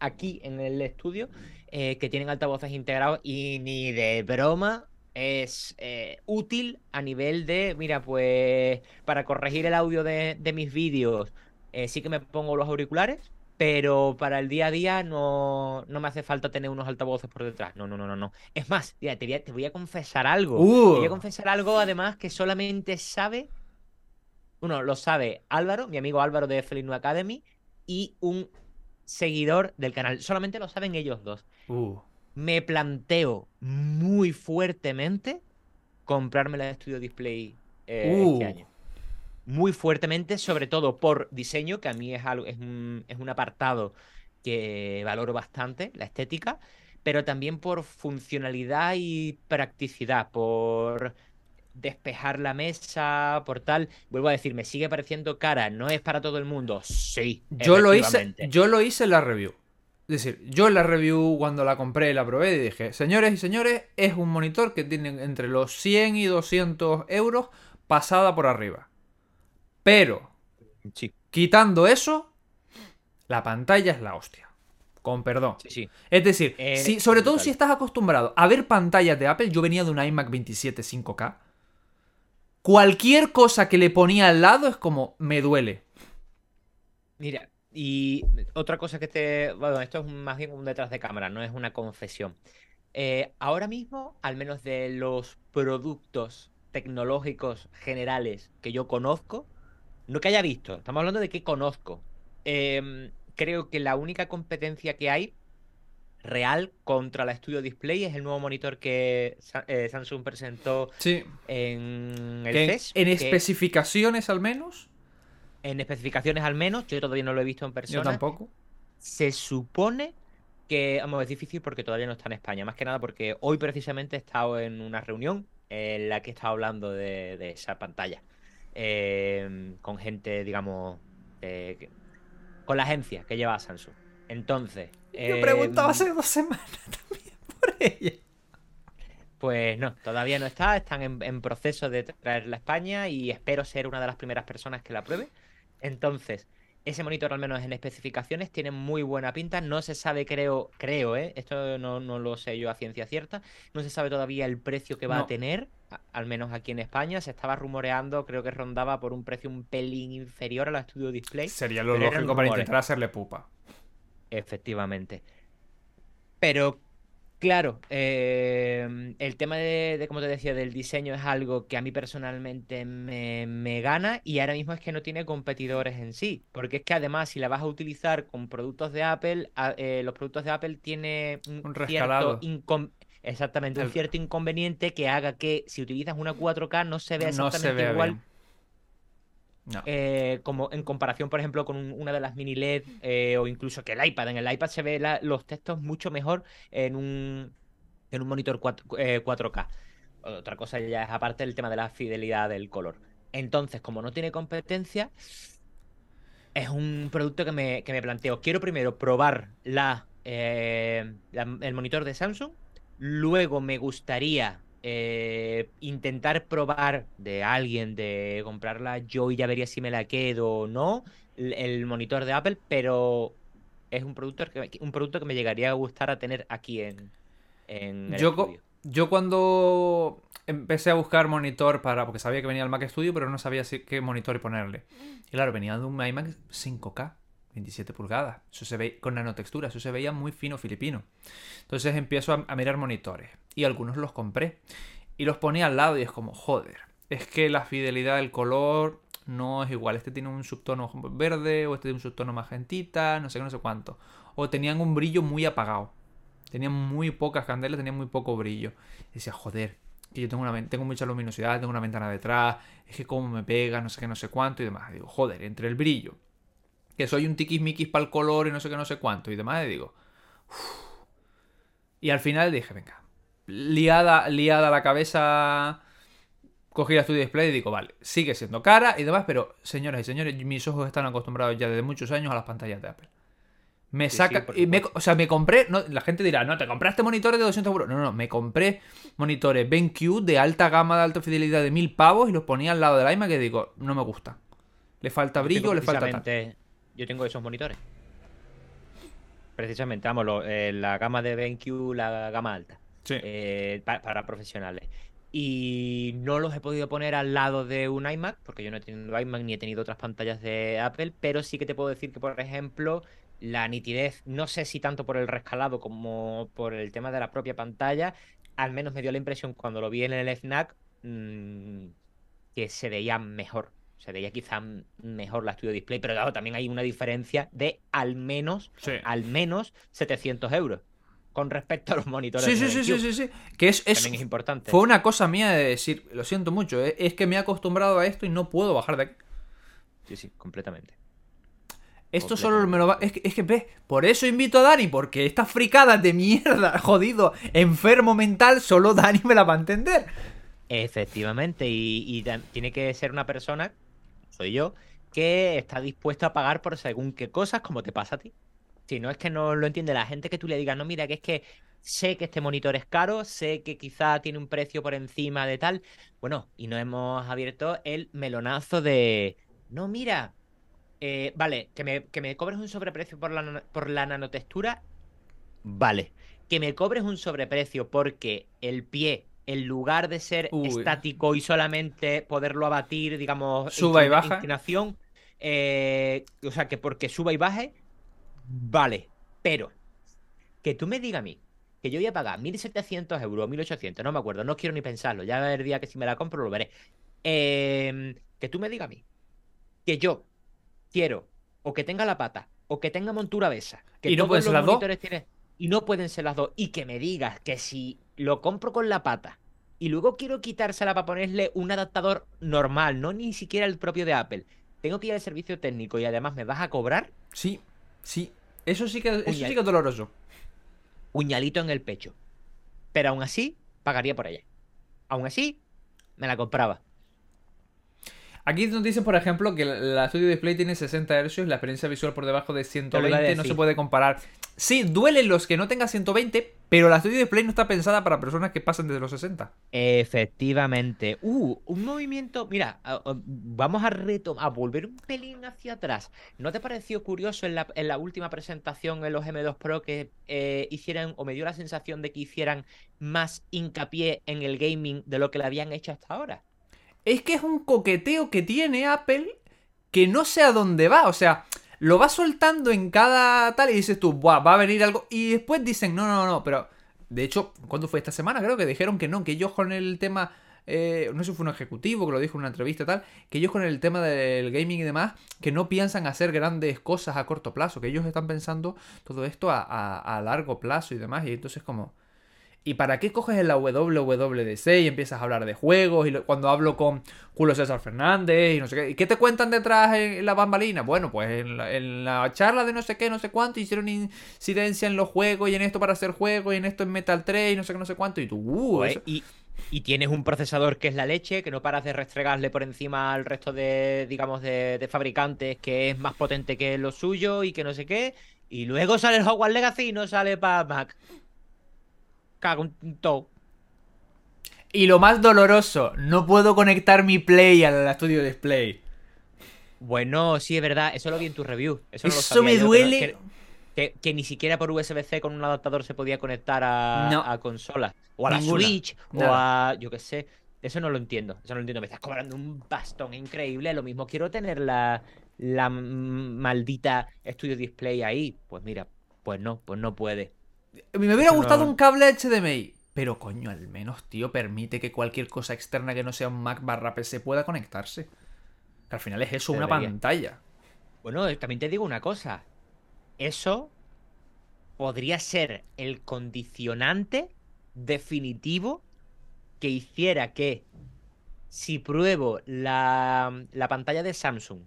aquí en el estudio eh, que tienen altavoces integrados y ni de broma es eh, útil a nivel de. Mira, pues para corregir el audio de, de mis vídeos, eh, sí que me pongo los auriculares. Pero para el día a día no, no me hace falta tener unos altavoces por detrás. No, no, no, no, no. Es más, te voy a, te voy a confesar algo. Te voy a Uh. confesar algo, además, que solamente sabe uno lo sabe Álvaro, mi amigo Álvaro de Felino Academy, y un seguidor del canal. Solamente lo saben ellos dos. Uh. Me planteo muy fuertemente comprarme la Studio Display eh, este Uh. año. Muy fuertemente, sobre todo por diseño, que a mí es, algo, es, un, es un apartado que valoro bastante, la estética, pero también por funcionalidad y practicidad, por despejar la mesa, por tal. Vuelvo a decir, me sigue pareciendo cara, no es para todo el mundo. Sí, Yo lo hice, yo lo hice en la review. Es decir, yo en la review cuando la compré la probé y dije, señores y señores, es un monitor que tiene entre los 100 y 200 euros pasada por arriba. Pero, Sí. quitando eso, la pantalla es la hostia. Con perdón. Sí, sí. Es decir, Eh, si- sobre todo si estás acostumbrado a ver pantallas de Apple, yo venía de un iMac 27 5K. Cualquier cosa que le ponía al lado es como, me duele. Mira, y otra cosa que te. Bueno, esto es más bien un detrás de cámara, no es una confesión. Eh, ahora mismo, al menos de los productos tecnológicos generales que yo conozco, no que haya visto, estamos hablando de que conozco. em, creo que la única competencia que hay real contra la Studio Display es el nuevo monitor que eh, Samsung presentó Sí. en el Que CES. en que- especificaciones al menos, en especificaciones al menos, yo todavía no lo he visto en yo persona. tampoco. Se supone que, vamos, es difícil porque todavía no está en España. Más que nada porque hoy precisamente he estado en una reunión en la que he estado hablando de, de esa pantalla. Eh, con gente, digamos, que- con la agencia que lleva a Samsung. Entonces. Yo preguntaba em, hace dos semanas también por ella. Pues no, todavía no está. Están en, en proceso de traerla a España y espero ser una de las primeras personas que la pruebe. Entonces, ese monitor, al menos en especificaciones, tiene muy buena pinta. No se sabe, creo, creo, ¿eh? Esto no, no lo sé yo a ciencia cierta. No se sabe todavía el precio que va No. a tener, a- al menos aquí en España. Se estaba rumoreando, creo que rondaba por un precio un pelín inferior a la Studio Display. Sería lo lógico para intentar hacerle pupa. Efectivamente. Pero, claro, eh, el tema de, de, como te decía, del diseño es algo que a mí personalmente me, me gana y ahora mismo es que no tiene competidores en sí. Porque es que además, si la vas a utilizar con productos de Apple, a- eh, los productos de Apple tiene un, Un cierto Exactamente, un cierto inconveniente que haga que si utilizas una 4K no se vea No exactamente se igual bien. No. eh, como en comparación, por ejemplo, con un- una de las mini LED eh, o incluso que el iPad. En el iPad se ve la- los textos mucho mejor en un, en un monitor 4, eh, 4K. Otra cosa ya es aparte el tema de la fidelidad del color. Entonces, como no tiene competencia, es un producto que me, que me planteo. Quiero primero probar la- el monitor de Samsung. Luego me gustaría eh, intentar probar de alguien de comprarla yo y ya vería si me la quedo o no. El, monitor de Apple, pero es un producto que, un producto que me llegaría a gustar a tener aquí en, en el Yo, estudio. yo cuando empecé a buscar monitor para. Porque sabía que venía el Mac Studio, pero no sabía si- qué monitor ponerle. Y claro, venía de un iMac 5K, 27 pulgadas. Eso se ve con nanotextura, eso se veía muy fino filipino. Entonces empiezo a, a mirar monitores. Y algunos los compré. Y los ponía al lado y es como, joder. Es que la fidelidad del color no es igual. Este tiene un subtono verde, o este tiene un subtono magentita, no sé qué, no sé cuánto. O tenían un brillo muy apagado. Tenían muy pocas candelas, tenían muy poco brillo. Y decía, joder, que yo tengo, una, tengo mucha luminosidad, tengo una ventana detrás, es que cómo me pega, no sé qué, no sé cuánto y demás. Y digo, joder, entre el brillo, que soy un tiquismiquis para el color y no sé qué, no sé cuánto y demás, digo. Y al final dije, venga, liada, liada la cabeza, cogí la Studio Display y digo, vale, sigue siendo cara y demás, pero señoras y señores, mis ojos están acostumbrados ya desde muchos años a las pantallas de Apple. Me Sí, saca. sí, y me- o sea, me compré. no, la gente dirá, no, te compraste monitores de 200 euros. No, no, me compré monitores BenQ de alta gama, de alta fidelidad de 1000 pavos y los ponía al lado del iMac y digo, no me gusta. Le falta brillo, le falta tal. Yo tengo esos monitores. Precisamente, vamos, lo- eh, la gama de BenQ, la gama alta. Sí. eh, pa- para profesionales. Y no los he podido poner al lado de un iMac, porque yo no he tenido iMac ni he tenido otras pantallas de Apple, pero sí que te puedo decir que, por ejemplo, la nitidez, no sé si tanto por el rescalado como por el tema de la propia pantalla, al menos me dio la impresión cuando lo vi en el FNAC mm, que se veía mejor. Se veía quizá mejor la Studio Display, pero claro, también hay una diferencia de al menos, Sí. al menos 700 euros con respecto a los monitores. Sí, sí, sí, sí, sí, sí. Que es, es- También es importante. fue una cosa mía de decir, lo siento mucho, eh, es que me he acostumbrado a esto y no puedo bajar de aquí. Sí, sí, completamente. Esto solo me lo va. Es que, es que ves, por eso invito a Dani, porque estas fricadas de mierda, jodido, enfermo mental, solo Dani me la va a entender. Efectivamente, y, y tiene que ser una persona, soy yo, que está dispuesto a pagar por según qué cosas, como te pasa a ti. Si no es que no lo entiende la gente que tú le digas, no, mira, que es que sé que este monitor es caro, sé que quizá tiene un precio por encima de tal. Bueno, y no hemos abierto el melonazo de, no, mira, Eh, vale, que me, que me cobres un sobreprecio por la, por la nanotextura. Vale. Que me cobres un sobreprecio porque el pie, en lugar de ser Uy. estático y solamente poderlo abatir, digamos, Suba y baja. inclinación, eh, o sea, que porque suba y baje, vale. Pero que tú me digas a mí que yo voy a pagar 1.700 euros, 1.800, no me acuerdo, no quiero ni pensarlo, ya el día que si me la compro lo veré. Em, que tú me digas a mí que yo quiero o que tenga la pata o que tenga montura besa, que ¿Y no pueden ser las dos? tienen- y no pueden ser las dos, y que me digas que si lo compro con la pata y luego quiero quitársela para ponerle un adaptador normal, no ni siquiera el propio de Apple, tengo que ir al servicio técnico y además me vas a cobrar Sí, sí. Eso sí que, eso sí que es doloroso. puñalito en el pecho. Pero aún así, pagaría por ella. Aún así, me la compraba. Aquí nos dicen, por ejemplo, que la- Studio Display tiene 60 Hz la experiencia visual por debajo de Te lo iba a 120 no se puede comparar. Sí, duelen los que no tengan 120, pero la Studio Display no está pensada para personas que pasen desde los 60. Efectivamente. Uh, un movimiento. Mira, vamos a reto a volver un pelín hacia atrás. ¿No te pareció curioso en la, en la última presentación en los M2 Pro que eh, hicieran, o me dio la sensación de que hicieran más hincapié en el gaming de lo que le habían hecho hasta ahora? Es que es un coqueteo que tiene Apple que no sé a dónde va. O sea, lo va soltando en cada tal y dices tú, Buah, va a venir algo. Y después dicen, no, no, no, pero. De hecho, ¿cuándo fue esta semana? Creo que dijeron que no, que ellos con el tema. eh, no sé si fue un ejecutivo que lo dijo en una entrevista tal. Que ellos con el tema del gaming y demás, que no piensan hacer grandes cosas a corto plazo. Que ellos están pensando todo esto a, a- a largo plazo y demás. Y entonces, como. ¿Y para qué coges en la WWDC y empiezas a hablar de juegos? Y lo- cuando hablo con Julio César Fernández y no sé qué. ¿Y qué te cuentan detrás en la bambalina? Bueno, pues en la, en la charla de no sé qué, no sé cuánto, hicieron incidencia en los juegos y en esto para hacer juegos y en esto en Metal 3 y no sé qué, no sé cuánto. Y tú, uh, eso- y, y tienes un procesador que es la leche, que no paras de restregarle por encima al resto de, digamos, de, de fabricantes, que es más potente que lo suyo y que no sé qué. Y luego sale el Hogwarts Legacy y no sale para Mac. Cago en todo. Y lo más doloroso, no puedo conectar mi Play al Studio Display. Bueno, sí, es verdad, eso lo vi en tu review. Eso, no me yo, duele. Que, que- que ni siquiera por USB-C con un adaptador se podía conectar a, No. a consolas. O a la Ninguna. Switch, o a. Yo qué sé. Eso no lo entiendo. Eso no lo entiendo. Me estás cobrando un bastón increíble. Lo mismo quiero tener la, la maldita Studio Display ahí. Pues mira, pues no, pues no puede. Me hubiera gustado no- un cable HDMI. Pero coño, al menos, tío, permite que cualquier cosa externa que no sea un Mac barra PC pueda conectarse. Que al final es eso, una pantalla. Bueno, también te digo una cosa. Eso podría ser el condicionante definitivo que hiciera que si pruebo la, la pantalla de Samsung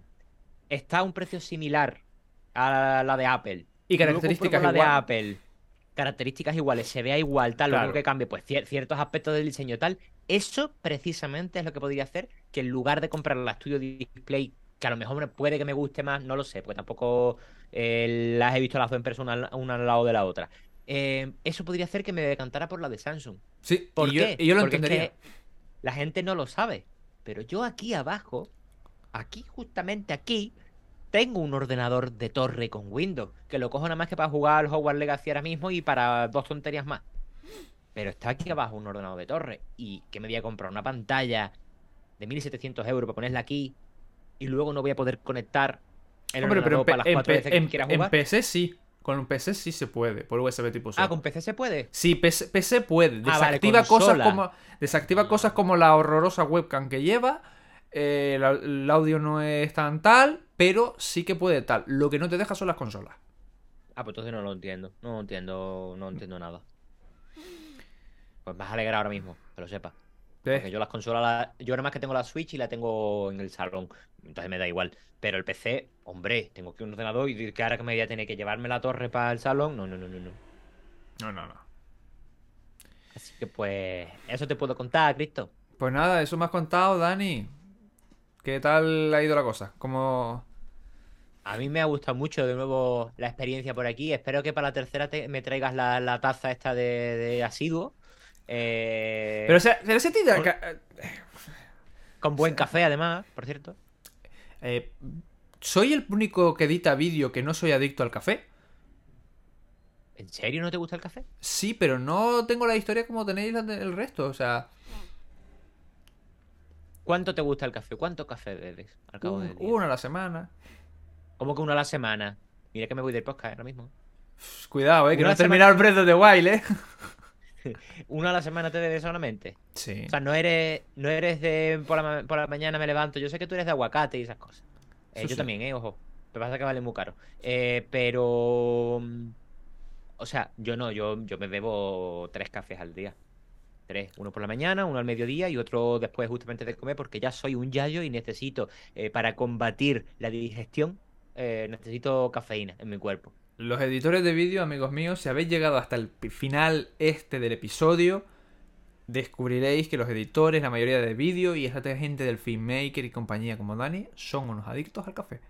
está a un precio similar a la de Apple Y características de. Apple, características iguales, se vea igual, tal, lo único que cambie, pues cier- ciertos aspectos del diseño tal. Eso precisamente es lo que podría hacer que en lugar de comprar la Studio Display, que a lo mejor me- puede que me guste más, no lo sé, porque tampoco eh, las he visto las dos en persona una, una al lado de la otra. Eh, eso podría hacer que me decantara por la de Samsung. Sí, ¿Por y, yo, qué? y yo lo Porque es entendería. que la gente no lo sabe. Pero yo aquí abajo, aquí, justamente aquí, tengo un ordenador de torre con Windows. Que lo cojo nada más que para jugar al Hogwarts Legacy ahora mismo y para dos tonterías más. Pero está aquí abajo un ordenador de torre. Y que me voy a comprar una pantalla de 1700 euros para ponerla aquí. Y luego no voy a poder conectar el Hombre, pero en, ordenador P- para las en cuatro veces que en- quiera en jugar. PC sí. Con un PC sí se puede, por USB tipo C. Ah, con PC se puede. Sí, PC, PC puede. Ah, vale, Desactiva cosas como. Desactiva cosas como la horrorosa webcam que lleva. eh, la- el audio no es tan tal, pero sí que puede tal. Lo que no te deja son las consolas. Ah, pues entonces no lo entiendo. No lo entiendo, no entiendo nada. Pues me has alegrado ahora mismo, que lo sepas. Porque yo las consolas, la- yo nada más que tengo la Switch y la tengo en el salón. Entonces me da igual. Pero el PC, hombre, tengo que un ordenador y que ahora que me voy a tener que llevarme la torre para el salón. No, no, no, no, no. No, no, no. Así que pues, eso te puedo contar, Cristo. Pues nada, eso me has contado, Dani. ¿Qué tal ha ido la cosa? Como. A mí me ha gustado mucho de nuevo la experiencia por aquí. Espero que para la tercera te- me traigas la, la taza esta de, de asiduo. Eh, Pero, o sea, pero ese tío- con buen café, además, por cierto. eh, ¿Soy el único que edita vídeo que no soy adicto al café? ¿En serio no te gusta el café? Sí, pero no tengo la historia como tenéis el resto. O sea, ¿Cuánto te gusta el café? ¿Cuánto café bebes al cabo un- del día? uno a la semana. ¿Cómo que uno a la semana? Mira que me voy del podcast ahora mismo. Cuidado, eh, que Una no he semana- terminado el Breath of the Wild, eh. ¿Uno a la semana te bebes solamente? Sí. O sea, no eres, no eres de por la, por la mañana me levanto. Yo sé que tú eres de aguacate y esas cosas. Eh, yo sí. también, eh, ojo. Que pasa que vale muy caro. Eh, pero. mm, O sea, yo no, yo, yo me bebo tres cafés al día. Tres. Uno por la mañana, uno al mediodía y otro después justamente de comer, porque ya soy un yayo y necesito, eh, para combatir la digestión, eh, necesito cafeína en mi cuerpo. Los editores de vídeo, amigos míos, si habéis llegado hasta el final este del episodio, descubriréis que los editores, la mayoría de vídeo y esta gente del filmmaker y compañía como Dani son unos adictos al café.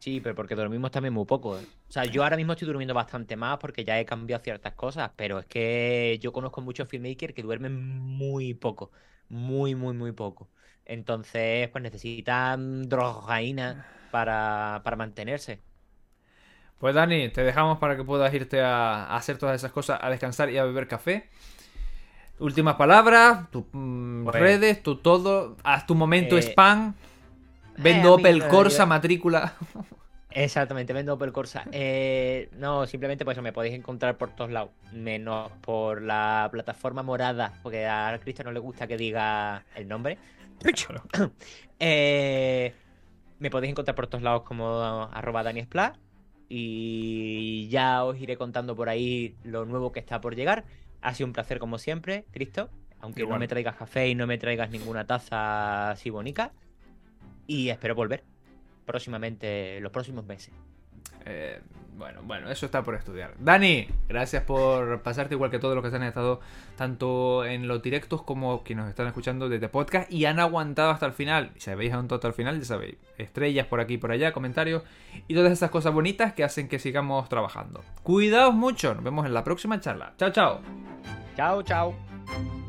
Sí, pero porque dormimos también muy poco. ¿eh? O sea, yo ahora mismo estoy durmiendo bastante más porque ya he cambiado ciertas cosas, pero es que yo conozco muchos filmmakers que duermen muy poco. Muy, muy, muy poco. Entonces, pues necesitan drogaína para, para mantenerse. Pues Dani, te dejamos para que puedas irte a, a hacer todas esas cosas, a descansar y a beber café. Últimas palabras, tus mm, Bueno. redes, tu todo, haz tu momento Eh, spam. Vendo a mí Opel no, Corsa matrícula. Exactamente, vendo Opel Corsa. Eh, no, simplemente pues me podéis encontrar por todos lados, menos por la plataforma morada, porque a Cristian no le gusta que diga el nombre. Eh, me podéis encontrar por todos lados como arroba daniesplat y ya os iré contando por ahí lo nuevo que está por llegar. Ha sido un placer como siempre, Cristo, aunque Igual. no me traigas café y no me traigas ninguna taza así bonica. Y espero volver próximamente, los próximos meses. Eh, bueno, bueno, eso está por estudiar. Dani, gracias por pasarte igual que todos los que se han estado tanto en los directos como que nos están escuchando desde podcast y han aguantado hasta el final. Si habéis aguantado hasta el final, ya sabéis, estrellas por aquí y por allá, comentarios y todas esas cosas bonitas que hacen que sigamos trabajando. Cuidaos mucho, nos vemos en la próxima charla. Chao, chao. Chao, chao.